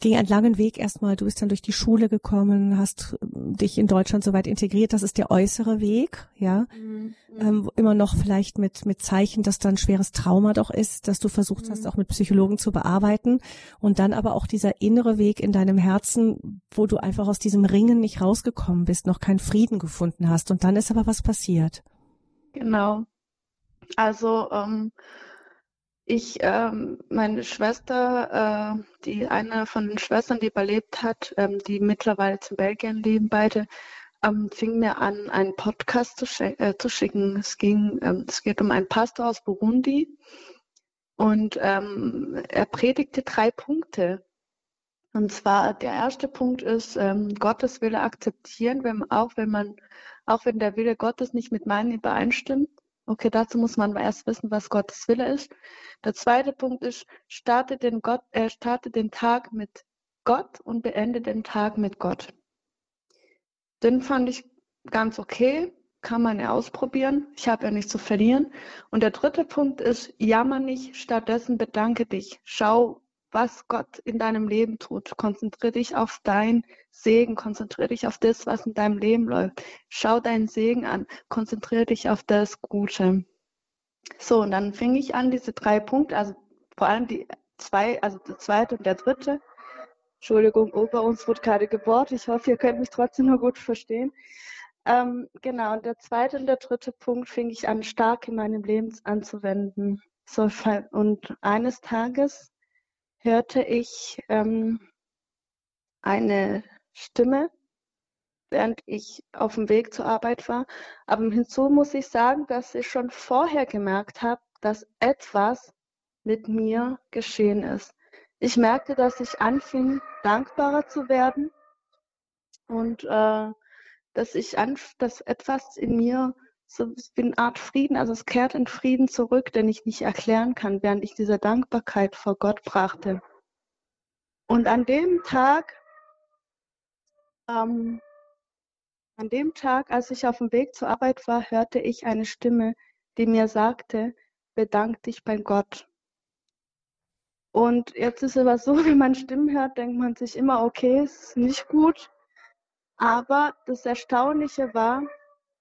Ging einen langen Weg erstmal. Du bist dann durch die Schule gekommen, hast ähm, dich in Deutschland soweit integriert. Das ist der äußere Weg, ja. Mhm. Ähm, immer noch vielleicht mit, mit Zeichen, dass dann schweres Trauma doch ist, dass du versucht mhm. hast, auch mit Psychologen zu bearbeiten. Und dann aber auch dieser innere Weg in deinem Herzen, wo du einfach aus diesem Ringen nicht rausgekommen bist, noch keinen Frieden gefunden hast. Und dann ist aber was passiert. Genau. Also, ähm, ich, ähm, meine Schwester, äh, die eine von den Schwestern, die überlebt hat, ähm, die mittlerweile in Belgien leben, beide, ähm, fing mir an, einen Podcast zu, äh, zu schicken. Es ging, ähm, es geht um einen Pastor aus Burundi und ähm, er predigte drei Punkte. Und zwar der erste Punkt ist ähm, Gottes Wille akzeptieren, wenn auch wenn man auch wenn der Wille Gottes nicht mit meinem übereinstimmt. Okay, dazu muss man erst wissen, was Gottes Wille ist. Der zweite Punkt ist, starte den, Gott, äh, starte den Tag mit Gott und beende den Tag mit Gott. Den fand ich ganz okay, kann man ja ausprobieren. Ich habe ja nichts zu verlieren. Und der dritte Punkt ist, jammer nicht, stattdessen bedanke dich. Schau, was Gott in deinem Leben tut. Konzentriere dich auf dein Segen, konzentriere dich auf das, was in deinem Leben läuft. Schau deinen Segen an, konzentriere dich auf das Gute. So, und dann fing ich an, diese drei Punkte, also vor allem die zwei, also der zweite und der dritte. Entschuldigung, Opa, uns wurde gerade gebohrt. Ich hoffe, ihr könnt mich trotzdem noch gut verstehen. Ähm, genau, und der zweite und der dritte Punkt fing ich an, stark in meinem Leben anzuwenden. So, und eines Tages hörte ich ähm, eine Stimme, während ich auf dem Weg zur Arbeit war. Aber hinzu muss ich sagen, dass ich schon vorher gemerkt habe, dass etwas mit mir geschehen ist. Ich merkte, dass ich anfing, dankbarer zu werden und äh, dass ich an, dass etwas in mir so wie eine Art Frieden, also es kehrt in Frieden zurück, den ich nicht erklären kann, während ich diese Dankbarkeit vor Gott brachte. Und an dem Tag, ähm, an dem Tag, als ich auf dem Weg zur Arbeit war, hörte ich eine Stimme, die mir sagte, bedank dich bei Gott. Und jetzt ist es aber so, wenn man Stimmen hört, denkt man sich immer, okay, ist nicht gut. Aber das Erstaunliche war,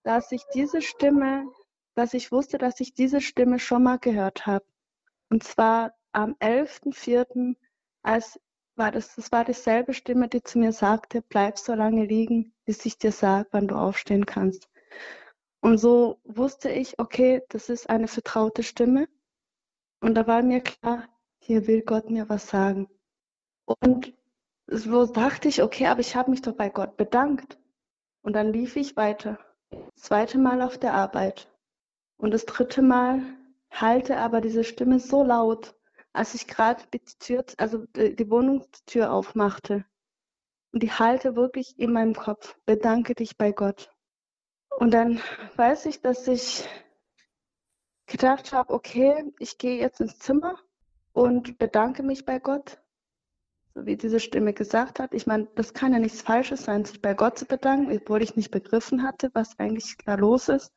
dass ich diese Stimme, dass ich wusste, dass ich diese Stimme schon mal gehört habe. Und zwar am 11.04., als war das, das war dieselbe Stimme, die zu mir sagte, bleib so lange liegen, bis ich dir sage, wann du aufstehen kannst. Und so wusste ich, okay, das ist eine vertraute Stimme. Und da war mir klar, hier will Gott mir was sagen. Und so dachte ich, okay, aber ich habe mich doch bei Gott bedankt. Und dann lief ich weiter. Zweite Mal auf der Arbeit. Und das dritte Mal halte aber diese Stimme so laut, als ich gerade die also die Wohnungstür aufmachte. Und die halte wirklich in meinem Kopf. Bedanke dich bei Gott. Und dann weiß ich, dass ich gedacht habe, okay, ich gehe jetzt ins Zimmer und bedanke mich bei Gott wie diese Stimme gesagt hat. Ich meine, das kann ja nichts Falsches sein, sich bei Gott zu bedanken, obwohl ich nicht begriffen hatte, was eigentlich da los ist.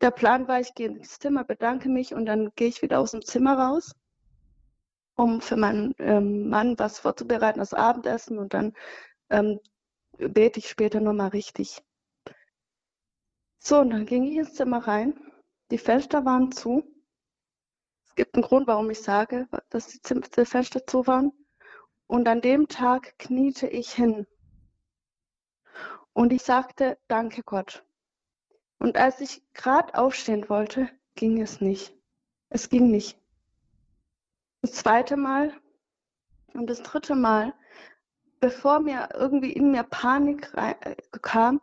Der Plan war, ich gehe ins Zimmer, bedanke mich und dann gehe ich wieder aus dem Zimmer raus, um für meinen ähm, Mann was vorzubereiten, das Abendessen und dann ähm, bete ich später nochmal richtig. So, und dann ging ich ins Zimmer rein. Die Fenster waren zu. Es gibt einen Grund, warum ich sage, dass die, die Fenster zu waren. Und an dem Tag kniete ich hin und ich sagte, danke Gott. Und als ich gerade aufstehen wollte, ging es nicht. Es ging nicht. Das zweite Mal und das dritte Mal, bevor mir irgendwie in mir Panik kam,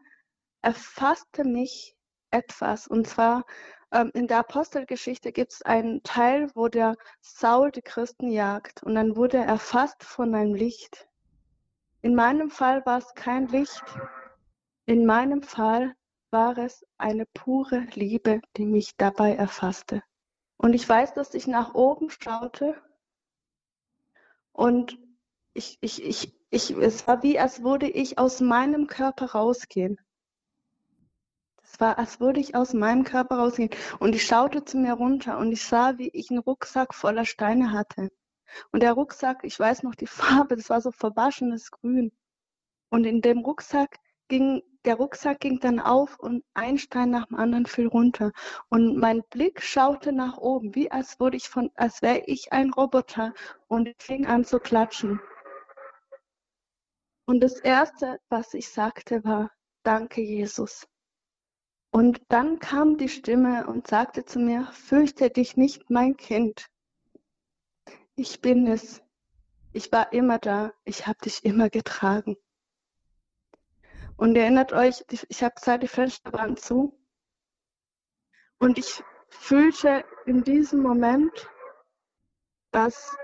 erfasste mich etwas. Und zwar ähm, in der Apostelgeschichte gibt es einen Teil, wo der Saul die Christen jagt und dann wurde er erfasst von einem Licht. In meinem Fall war es kein Licht. In meinem Fall war es eine pure Liebe, die mich dabei erfasste. Und ich weiß, dass ich nach oben schaute und ich, ich, ich, ich, es war wie, als würde ich aus meinem Körper rausgehen. Es war, als würde ich aus meinem Körper rausgehen. Und ich schaute zu mir runter und ich sah, wie ich einen Rucksack voller Steine hatte. Und der Rucksack, ich weiß noch die Farbe, das war so verwaschenes Grün. Und in dem Rucksack ging, der Rucksack ging dann auf und ein Stein nach dem anderen fiel runter. Und mein Blick schaute nach oben, wie als würde ich von, als wäre ich ein Roboter und ich fing an zu klatschen. Und das erste, was ich sagte, war, danke Jesus. Und dann kam die Stimme und sagte zu mir, fürchte dich nicht, mein Kind. Ich bin es. Ich war immer da. Ich habe dich immer getragen. Und erinnert euch, ich habe gesagt, die Fenster waren zu. Und ich fühlte in diesem Moment, dass,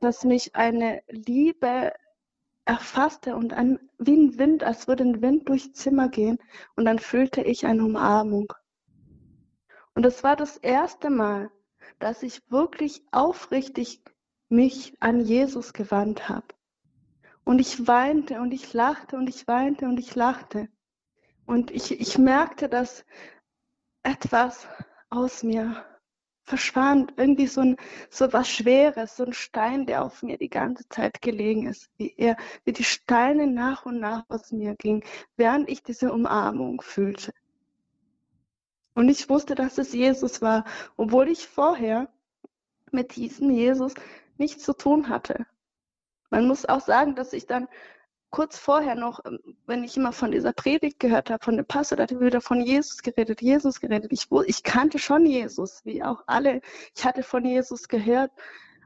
dass mich eine Liebe erfasste und ein, wie ein Wind, als würde ein Wind durchs Zimmer gehen und dann fühlte ich eine Umarmung. Und es war das erste Mal, dass ich wirklich aufrichtig mich an Jesus gewandt habe. Und ich weinte und ich lachte und ich weinte und ich lachte. Und ich, ich merkte, dass etwas aus mir verschwand. Irgendwie so, ein, so was Schweres, so ein Stein, der auf mir die ganze Zeit gelegen ist. Wie, er, wie die Steine nach und nach aus mir gingen, während ich diese Umarmung fühlte. Und ich wusste, dass es Jesus war, obwohl ich vorher mit diesem Jesus nichts zu tun hatte. Man muss auch sagen, dass ich dann kurz vorher noch, ähm, wenn ich immer von dieser Predigt gehört habe, von dem Pastor, da hat er wieder von Jesus geredet, Jesus geredet. Ich, ich kannte schon Jesus, wie auch alle. Ich hatte von Jesus gehört.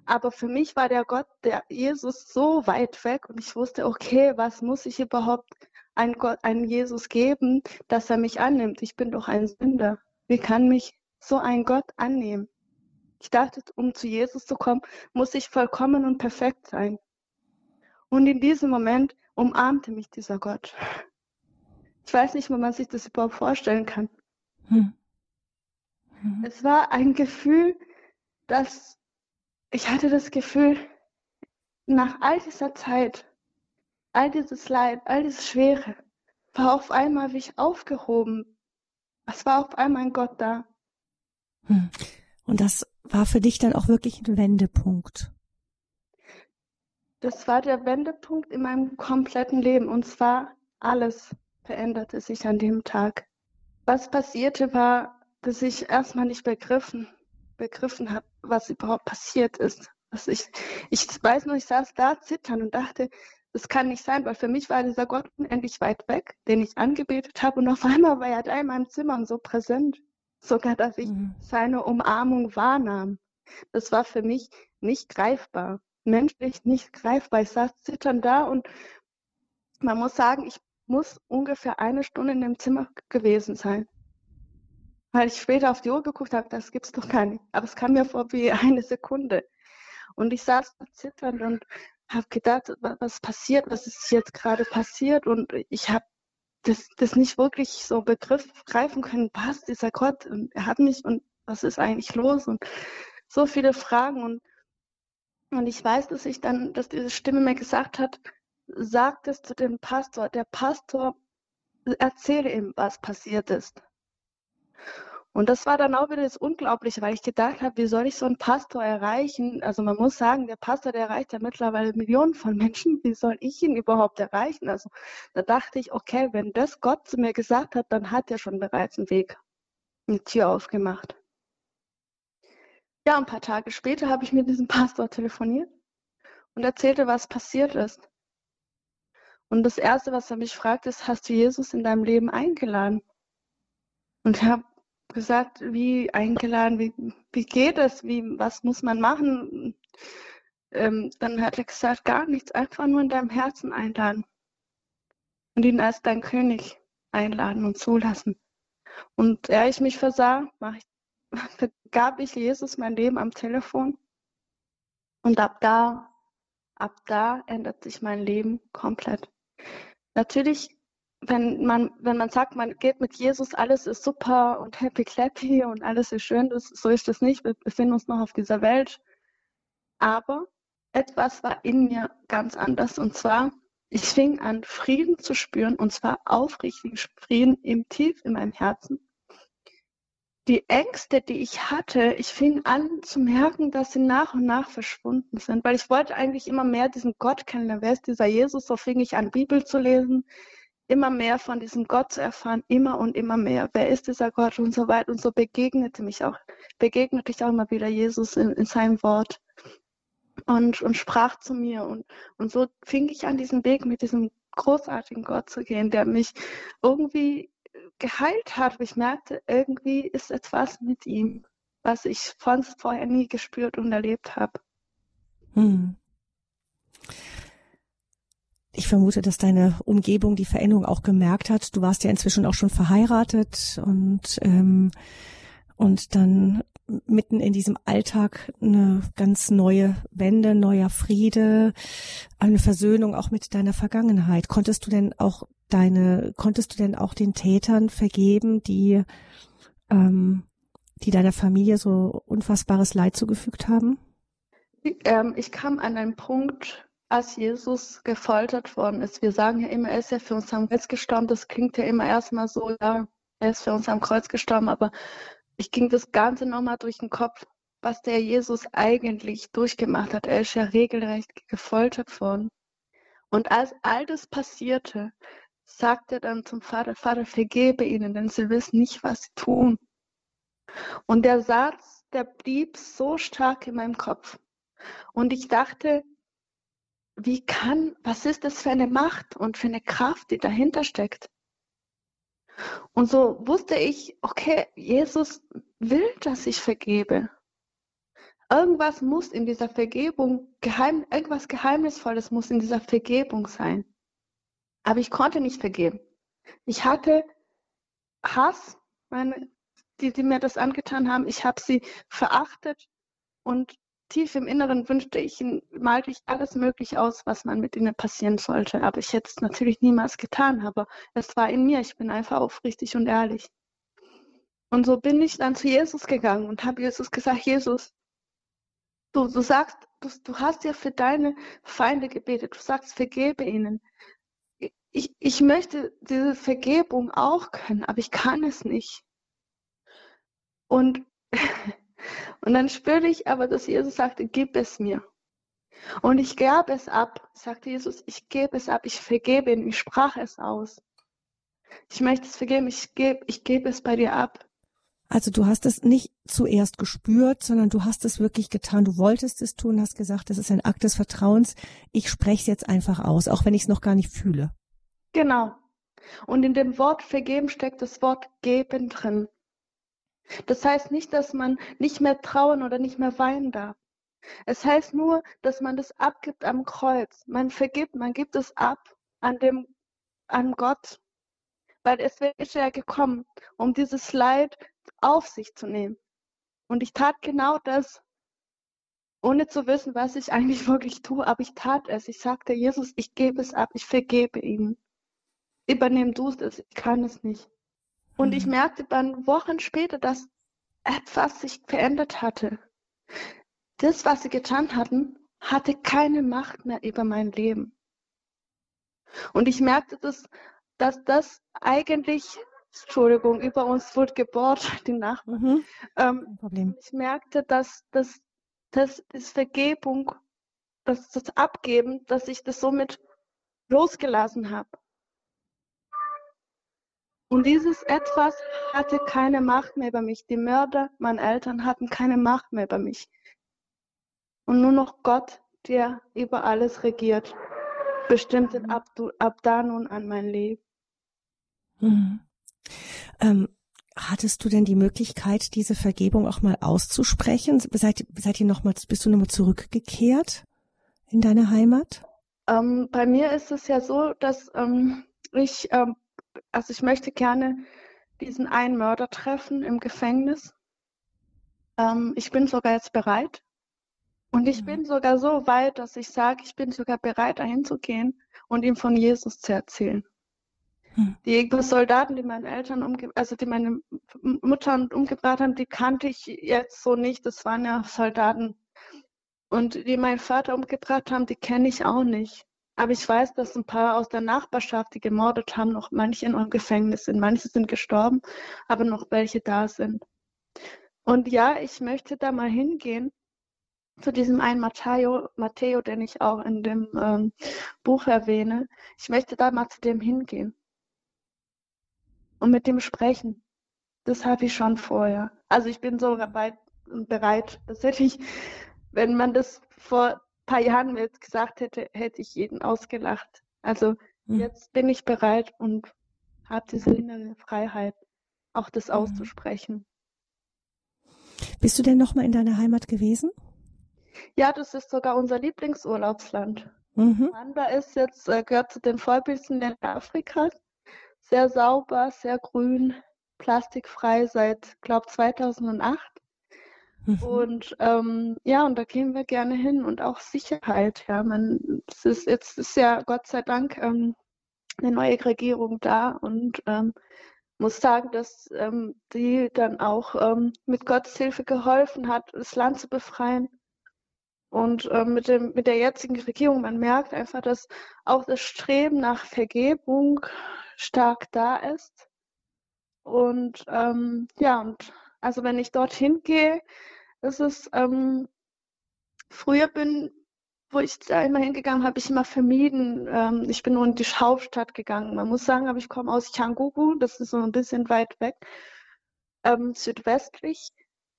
Aber für mich war der Gott, der Jesus so weit weg und ich wusste, okay, was muss ich überhaupt einen, Gott, einen Jesus geben, dass er mich annimmt? Ich bin doch ein Sünder. Wie kann mich so ein Gott annehmen? Ich dachte, um zu Jesus zu kommen, muss ich vollkommen und perfekt sein. Und in diesem Moment umarmte mich dieser Gott. Ich weiß nicht, wo man sich das überhaupt vorstellen kann. Hm. Hm. Es war ein Gefühl, dass ich hatte das Gefühl, nach all dieser Zeit, all dieses Leid, all dieses Schwere, war auf einmal wie ich aufgehoben. Es war auf einmal ein Gott da. Hm. Und das war für dich dann auch wirklich ein Wendepunkt. Das war der Wendepunkt in meinem kompletten Leben. Und zwar alles veränderte sich an dem Tag. Was passierte war, dass ich erstmal nicht begriffen begriffen habe, was überhaupt passiert ist. Also ich, ich weiß nur, ich saß da zittern und dachte, das kann nicht sein, weil für mich war dieser Gott unendlich weit weg, den ich angebetet habe und auf einmal war er da in meinem Zimmer und so präsent. Sogar, dass ich mhm. seine Umarmung wahrnahm. Das war für mich nicht greifbar, menschlich nicht greifbar. Ich saß zitternd da und man muss sagen, ich muss ungefähr eine Stunde in dem Zimmer gewesen sein weil ich später auf die Uhr geguckt habe, das gibt's doch gar nicht. Aber es kam mir vor wie eine Sekunde. Und ich saß zitternd und habe gedacht, was passiert, was ist jetzt gerade passiert? Und ich habe das, das nicht wirklich so begreifen können, was dieser Gott, und er hat mich und was ist eigentlich los? Und so viele Fragen. Und, und ich weiß, dass ich dann, dass diese Stimme mir gesagt hat, sagt es zu dem Pastor. Der Pastor erzähle ihm, was passiert ist. Und das war dann auch wieder das Unglaubliche, weil ich gedacht habe, wie soll ich so einen Pastor erreichen? Also man muss sagen, der Pastor, der erreicht ja mittlerweile Millionen von Menschen. Wie soll ich ihn überhaupt erreichen? Also da dachte ich, okay, wenn das Gott zu mir gesagt hat, dann hat er schon bereits einen Weg, eine Tür aufgemacht. Ja, ein paar Tage später habe ich mit diesem Pastor telefoniert und erzählte, was passiert ist. Und das Erste, was er mich fragt, ist, hast du Jesus in deinem Leben eingeladen? Und ich habe gesagt, wie eingeladen, wie, wie geht es, wie, was muss man machen? Ähm, dann hat er gesagt, gar nichts, einfach nur in deinem Herzen einladen und ihn als dein König einladen und zulassen. Und er ich mich versah, ich, gab ich Jesus mein Leben am Telefon und ab da, ab da ändert sich mein Leben komplett. Natürlich wenn man, wenn man sagt, man geht mit Jesus, alles ist super und happy clappy und alles ist schön, das, so ist es nicht. Wir befinden uns noch auf dieser Welt. Aber etwas war in mir ganz anders und zwar, ich fing an, Frieden zu spüren und zwar aufrichtigen Frieden im Tief in meinem Herzen. Die Ängste, die ich hatte, ich fing an zu merken, dass sie nach und nach verschwunden sind, weil ich wollte eigentlich immer mehr diesen Gott kennenlernen. Wer ist dieser Jesus? So fing ich an, Bibel zu lesen immer mehr von diesem Gott zu erfahren, immer und immer mehr. Wer ist dieser Gott und so weiter. Und so begegnete mich auch, begegnete ich auch immer wieder Jesus in, in seinem Wort und, und sprach zu mir. Und, und so fing ich an, diesen Weg mit diesem großartigen Gott zu gehen, der mich irgendwie geheilt hat. Ich merkte, irgendwie ist etwas mit ihm, was ich sonst vorher nie gespürt und erlebt habe. Hm. Ich vermute, dass deine Umgebung die Veränderung auch gemerkt hat. Du warst ja inzwischen auch schon verheiratet und ähm, und dann mitten in diesem Alltag eine ganz neue Wende, neuer Friede, eine Versöhnung auch mit deiner Vergangenheit. Konntest du denn auch deine, konntest du denn auch den Tätern vergeben, die ähm, die deiner Familie so unfassbares Leid zugefügt haben? Ähm, ich kam an einen Punkt, als Jesus gefoltert worden ist. Wir sagen ja immer, er ist ja für uns am Kreuz gestorben. Das klingt ja immer erstmal so, ja, er ist für uns am Kreuz gestorben, aber ich ging das Ganze nochmal durch den Kopf, was der Jesus eigentlich durchgemacht hat. Er ist ja regelrecht gefoltert worden. Und als all das passierte, sagt er dann zum Vater, Vater, vergebe ihnen, denn sie wissen nicht, was sie tun. Und der Satz, der blieb so stark in meinem Kopf. Und ich dachte, wie kann, was ist das für eine Macht und für eine Kraft, die dahinter steckt? Und so wusste ich, okay, Jesus will, dass ich vergebe. Irgendwas muss in dieser Vergebung, geheim, irgendwas Geheimnisvolles muss in dieser Vergebung sein. Aber ich konnte nicht vergeben. Ich hatte Hass, meine, die, die mir das angetan haben. Ich habe sie verachtet und tief im Inneren wünschte ich, malte ich alles Mögliche aus, was man mit ihnen passieren sollte. Aber ich hätte es natürlich niemals getan, aber es war in mir. Ich bin einfach aufrichtig und ehrlich. Und so bin ich dann zu Jesus gegangen und habe Jesus gesagt, Jesus, du, du sagst, du, du hast ja für deine Feinde gebetet. Du sagst, vergebe ihnen. Ich, ich möchte diese Vergebung auch können, aber ich kann es nicht. Und Und dann spürte ich aber, dass Jesus sagte, gib es mir. Und ich gab es ab, sagte Jesus, ich gebe es ab, ich vergebe ihn, ich sprach es aus. Ich möchte es vergeben, ich gebe ich gebe es bei dir ab. Also du hast es nicht zuerst gespürt, sondern du hast es wirklich getan. Du wolltest es tun, hast gesagt, das ist ein Akt des Vertrauens. Ich spreche es jetzt einfach aus, auch wenn ich es noch gar nicht fühle. Genau. Und in dem Wort vergeben steckt das Wort geben drin. Das heißt nicht, dass man nicht mehr trauen oder nicht mehr weinen darf. Es heißt nur, dass man das abgibt am Kreuz. Man vergibt, man gibt es ab an dem, an Gott. Weil es ist ja gekommen, um dieses Leid auf sich zu nehmen. Und ich tat genau das, ohne zu wissen, was ich eigentlich wirklich tue, aber ich tat es. Ich sagte, Jesus, ich gebe es ab, ich vergebe ihm. Übernehm du es, ich kann es nicht. Und ich mhm. merkte dann Wochen später, dass etwas sich verändert hatte. Das, was sie getan hatten, hatte keine Macht mehr über mein Leben. Und ich merkte, dass, dass das eigentlich, Entschuldigung, über uns wurde gebohrt, die Nachbarn. Mhm. Ähm, Problem. Ich merkte, dass, dass, dass das Vergebung, dass das Abgeben, dass ich das somit losgelassen habe. Und dieses Etwas hatte keine Macht mehr über mich. Die Mörder, meine Eltern hatten keine Macht mehr über mich. Und nur noch Gott, der über alles regiert, bestimmte ab, ab da nun an mein Leben. Mhm. Ähm, hattest du denn die Möglichkeit, diese Vergebung auch mal auszusprechen? Seid, seid ihr noch mal, bist du nochmal zurückgekehrt in deine Heimat? Ähm, bei mir ist es ja so, dass ähm, ich ähm, also ich möchte gerne diesen einen Mörder treffen im Gefängnis. Ähm, ich bin sogar jetzt bereit. Und ich mhm. bin sogar so weit, dass ich sage, ich bin sogar bereit, dahin zu gehen und ihm von Jesus zu erzählen. Mhm. Die Soldaten, die meine Eltern umge also die meine Mutter umgebracht haben, die kannte ich jetzt so nicht. Das waren ja Soldaten. Und die meinen Vater umgebracht haben, die kenne ich auch nicht. Aber ich weiß, dass ein paar aus der Nachbarschaft, die gemordet haben, noch manche in einem Gefängnis sind. Manche sind gestorben, aber noch welche da sind. Und ja, ich möchte da mal hingehen zu diesem einen Matteo, Matteo den ich auch in dem ähm, Buch erwähne. Ich möchte da mal zu dem hingehen und mit dem sprechen. Das habe ich schon vorher. Also ich bin so bereit, bereit. Das hätte ich, wenn man das vor paar Jahren mir jetzt gesagt hätte, hätte ich jeden ausgelacht. Also hm. jetzt bin ich bereit und habe diese innere Freiheit, auch das hm. auszusprechen. Bist du denn noch mal in deiner Heimat gewesen? Ja, das ist sogar unser Lieblingsurlaubsland. Mhm. Rwanda ist jetzt, äh, gehört zu den Vorbildländern Afrikas. Sehr sauber, sehr grün, plastikfrei seit, glaube 2008. Mhm. Und ähm, ja, und da gehen wir gerne hin und auch Sicherheit. Ja, man, es ist jetzt ist ja Gott sei Dank ähm, eine neue Regierung da und ähm, muss sagen, dass ähm, die dann auch ähm, mit Gottes Hilfe geholfen hat, das Land zu befreien. Und ähm, mit, dem, mit der jetzigen Regierung, man merkt einfach, dass auch das Streben nach Vergebung stark da ist. Und ähm, ja, und also wenn ich dorthin gehe, das ist, ähm, früher bin, wo ich da immer hingegangen habe, ich immer vermieden. Ähm, ich bin nur in die Hauptstadt gegangen. Man muss sagen, aber ich komme aus Changugu, das ist so ein bisschen weit weg. ähm, südwestlich.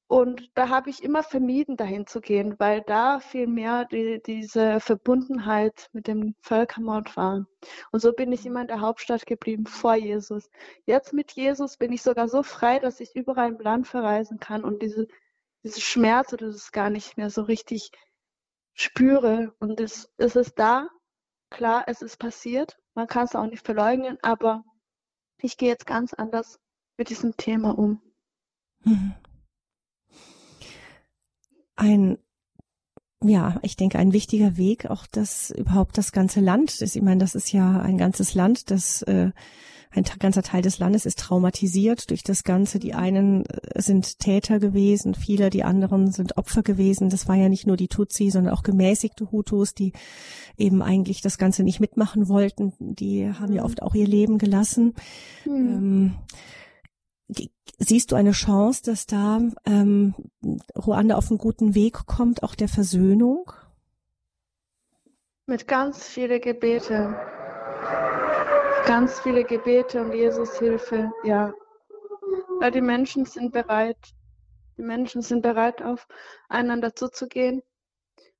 Und da habe ich immer vermieden, dahin zu gehen, weil da viel mehr die, diese Verbundenheit mit dem Völkermord war. Und so bin ich immer in der Hauptstadt geblieben, vor Jesus. Jetzt mit Jesus bin ich sogar so frei, dass ich überall im Land verreisen kann und diese, diese Schmerz oder das gar nicht mehr so richtig spüre. Und es, es ist da, klar, es ist passiert, man kann es auch nicht verleugnen, aber ich gehe jetzt ganz anders mit diesem Thema um. Mhm ein ja, ich denke, ein wichtiger Weg, auch das überhaupt das ganze Land ist. Ich meine, das ist ja ein ganzes Land, das äh, ein ganzer Teil des Landes ist traumatisiert durch das Ganze. Die einen äh, sind Täter gewesen, viele, die anderen sind Opfer gewesen. Das war ja nicht nur die Tutsi, sondern auch gemäßigte Hutus, die eben eigentlich das Ganze nicht mitmachen wollten. Die haben ja mhm. oft auch ihr Leben gelassen. Mhm. Ähm, Siehst du eine Chance, dass da ähm, Ruanda auf einen guten Weg kommt, auch der Versöhnung? Mit ganz viele Gebete. Ganz viele Gebete und Jesus Hilfe, ja. Weil die Menschen sind bereit. Die Menschen sind bereit, aufeinander zuzugehen.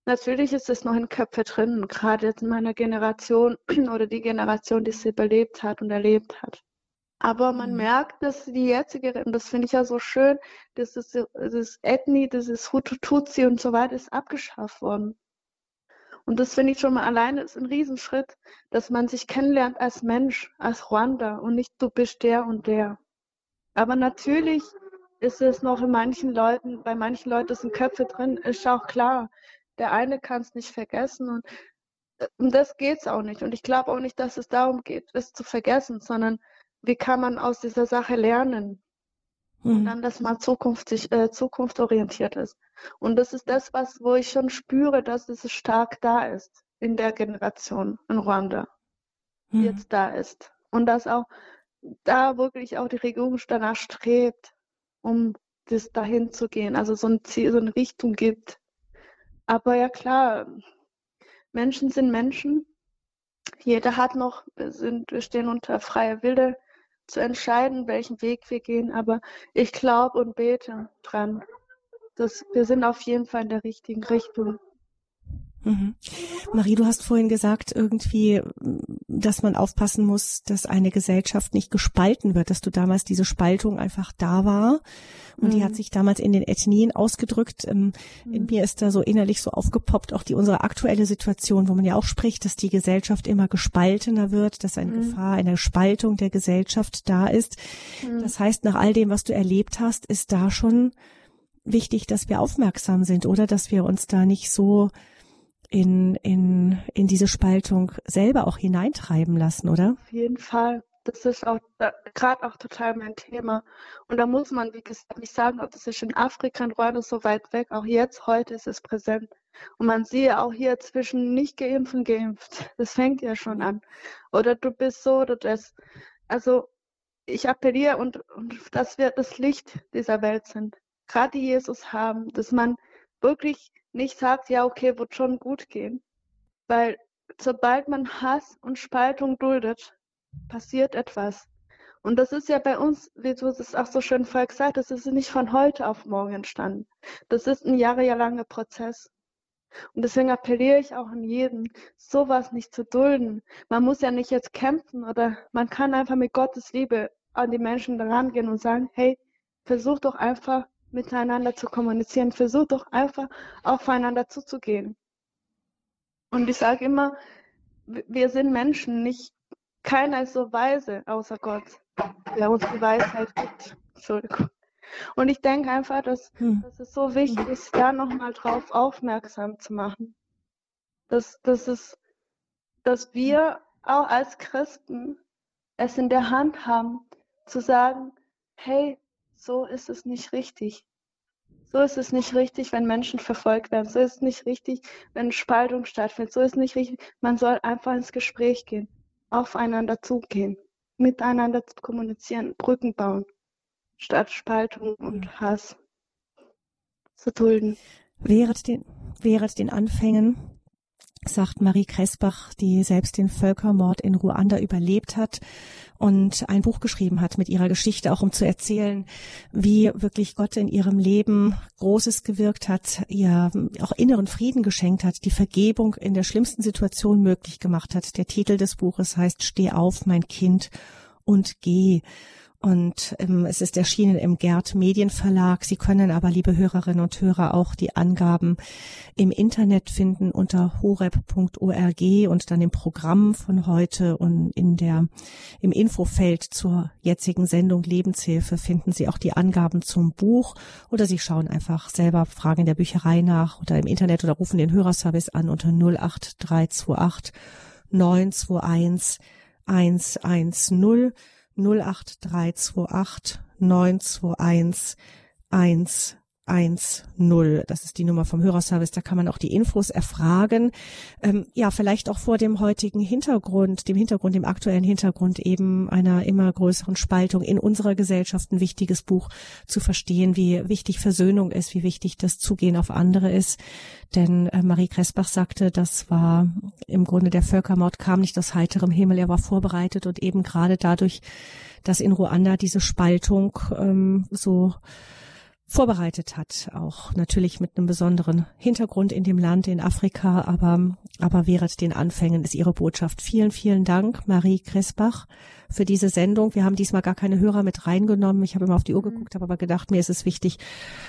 Natürlich ist es noch in Köpfe drin, gerade jetzt in meiner Generation oder die Generation, die es überlebt hat und erlebt hat. Aber man mhm. merkt, dass die jetzige, und das finde ich ja so schön, dass das, das Ethnie, das ist Hutu, Tutsi und so weiter, ist abgeschafft worden. Und das finde ich schon mal alleine ist ein Riesenschritt, dass man sich kennenlernt als Mensch, als Rwanda und nicht du bist der und der. Aber natürlich ist es noch in manchen Leuten, bei manchen Leuten sind Köpfe drin, ist auch klar. Der eine kann es nicht vergessen und äh, um das geht es auch nicht. Und ich glaube auch nicht, dass es darum geht, es zu vergessen, sondern wie kann man aus dieser Sache lernen? Und hm. dann, dass man zukünftig, äh, zukunftsorientiert ist. Und das ist das, was, wo ich schon spüre, dass es stark da ist in der Generation in Ruanda, die hm. jetzt da ist. Und dass auch da wirklich auch die Regierung danach strebt, um das dahin zu gehen, also so ein Ziel, so eine Richtung gibt. Aber ja klar, Menschen sind Menschen. Jeder hat noch, wir, sind, wir stehen unter freier Wille zu entscheiden, welchen Weg wir gehen. Aber ich glaube und bete dran, dass wir sind auf jeden Fall in der richtigen Richtung. Mhm. Marie, du hast vorhin gesagt, irgendwie, dass man aufpassen muss, dass eine Gesellschaft nicht gespalten wird, dass du damals diese Spaltung einfach da war. Und mhm. die hat mhm. sich damals in den Ethnien ausgedrückt. Ähm, in mhm. mir ist da so innerlich so aufgepoppt, auch die unsere aktuelle Situation, wo man ja auch spricht, dass die Gesellschaft immer gespaltener wird, dass eine mhm. Gefahr einer Spaltung der Gesellschaft da ist. Das heißt, nach all dem, was du erlebt hast, ist da schon wichtig, dass wir aufmerksam sind, oder? Dass wir uns da nicht so in, in, in diese Spaltung selber auch hineintreiben lassen, oder? Auf jeden Fall. Das ist auch gerade auch total mein Thema. Und da muss man, wie gesagt, nicht sagen, ob das ist in Afrika, in Ruanda so weit weg. Auch jetzt, heute ist es präsent. Und man sieht auch hier zwischen nicht geimpft und geimpft. Das fängt ja schon an. Oder du bist so oder das. Also ich appelliere und, und dass wir das Licht dieser Welt sind. Gerade die Jesus haben, dass man wirklich nicht sagt, ja, okay, wird schon gut gehen. Weil sobald man Hass und Spaltung duldet, passiert etwas. Und das ist ja bei uns, wie du es auch so schön vorher gesagt hast, das ist nicht von heute auf morgen entstanden. Das ist ein jahrelanger Prozess. Und deswegen appelliere ich auch an jeden, sowas nicht zu dulden. Man muss ja nicht jetzt kämpfen oder man kann einfach mit Gottes Liebe an die Menschen herangehen und sagen, hey, versuch doch einfach miteinander zu kommunizieren. Versucht doch einfach aufeinander zuzugehen. Und ich sage immer, wir sind Menschen, nicht keiner ist so weise außer Gott, der uns die Weisheit gibt. Entschuldigung. Und ich denke einfach, dass, hm. dass es so wichtig ist, da nochmal drauf aufmerksam zu machen. Dass, dass, es, dass wir auch als Christen es in der Hand haben, zu sagen, hey, so ist es nicht richtig. So ist es nicht richtig, wenn Menschen verfolgt werden. So ist es nicht richtig, wenn Spaltung stattfindet. So ist es nicht richtig. Man soll einfach ins Gespräch gehen, aufeinander zugehen, miteinander kommunizieren, Brücken bauen, statt Spaltung und Hass zu dulden. Während den, während den Anfängen sagt Marie Kressbach, die selbst den Völkermord in Ruanda überlebt hat und ein Buch geschrieben hat mit ihrer Geschichte, auch um zu erzählen, wie wirklich Gott in ihrem Leben Großes gewirkt hat, ihr auch inneren Frieden geschenkt hat, die Vergebung in der schlimmsten Situation möglich gemacht hat. Der Titel des Buches heißt Steh auf, mein Kind, und geh. Und ähm, es ist erschienen im Gerd Medienverlag. Sie können aber, liebe Hörerinnen und Hörer, auch die Angaben im Internet finden unter horeb.org und dann im Programm von heute. Und in der, im Infofeld zur jetzigen Sendung Lebenshilfe finden Sie auch die Angaben zum Buch. Oder Sie schauen einfach selber Fragen in der Bücherei nach oder im Internet oder rufen den Hörerservice an unter 08328 921 110 08328 921 110. Das ist die Nummer vom Hörerservice. Da kann man auch die Infos erfragen. Ähm, ja, vielleicht auch vor dem heutigen Hintergrund, dem Hintergrund, dem aktuellen Hintergrund eben einer immer größeren Spaltung in unserer Gesellschaft ein wichtiges Buch zu verstehen, wie wichtig Versöhnung ist, wie wichtig das Zugehen auf andere ist. Denn äh, Marie Kressbach sagte, das war im Grunde der Völkermord kam nicht aus heiterem Himmel, er war vorbereitet und eben gerade dadurch, dass in Ruanda diese Spaltung ähm, so vorbereitet hat, auch natürlich mit einem besonderen Hintergrund in dem Land in Afrika, aber aber während den Anfängen ist ihre Botschaft. Vielen, vielen Dank, Marie Kressbach, für diese Sendung. Wir haben diesmal gar keine Hörer mit reingenommen. Ich habe immer auf die Uhr mhm. geguckt, habe aber gedacht, mir ist es wichtig,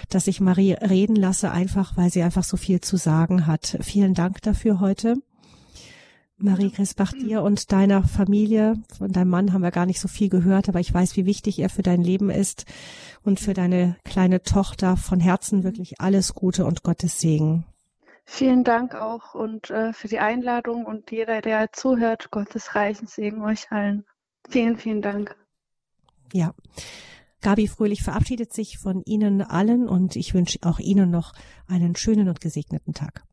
dass ich Marie reden lasse, einfach weil sie einfach so viel zu sagen hat. Vielen Dank dafür heute. Marie Grisbach, dir und deiner Familie, von deinem Mann haben wir gar nicht so viel gehört, aber ich weiß, wie wichtig er für dein Leben ist und für deine kleine Tochter. Von Herzen wirklich alles Gute und Gottes Segen. Vielen Dank auch und äh, für die Einladung und jeder, der zuhört, Gottes reichen Segen euch allen. Vielen, vielen Dank. Ja. Gabi Fröhlich verabschiedet sich von Ihnen allen und ich wünsche auch Ihnen noch einen schönen und gesegneten Tag.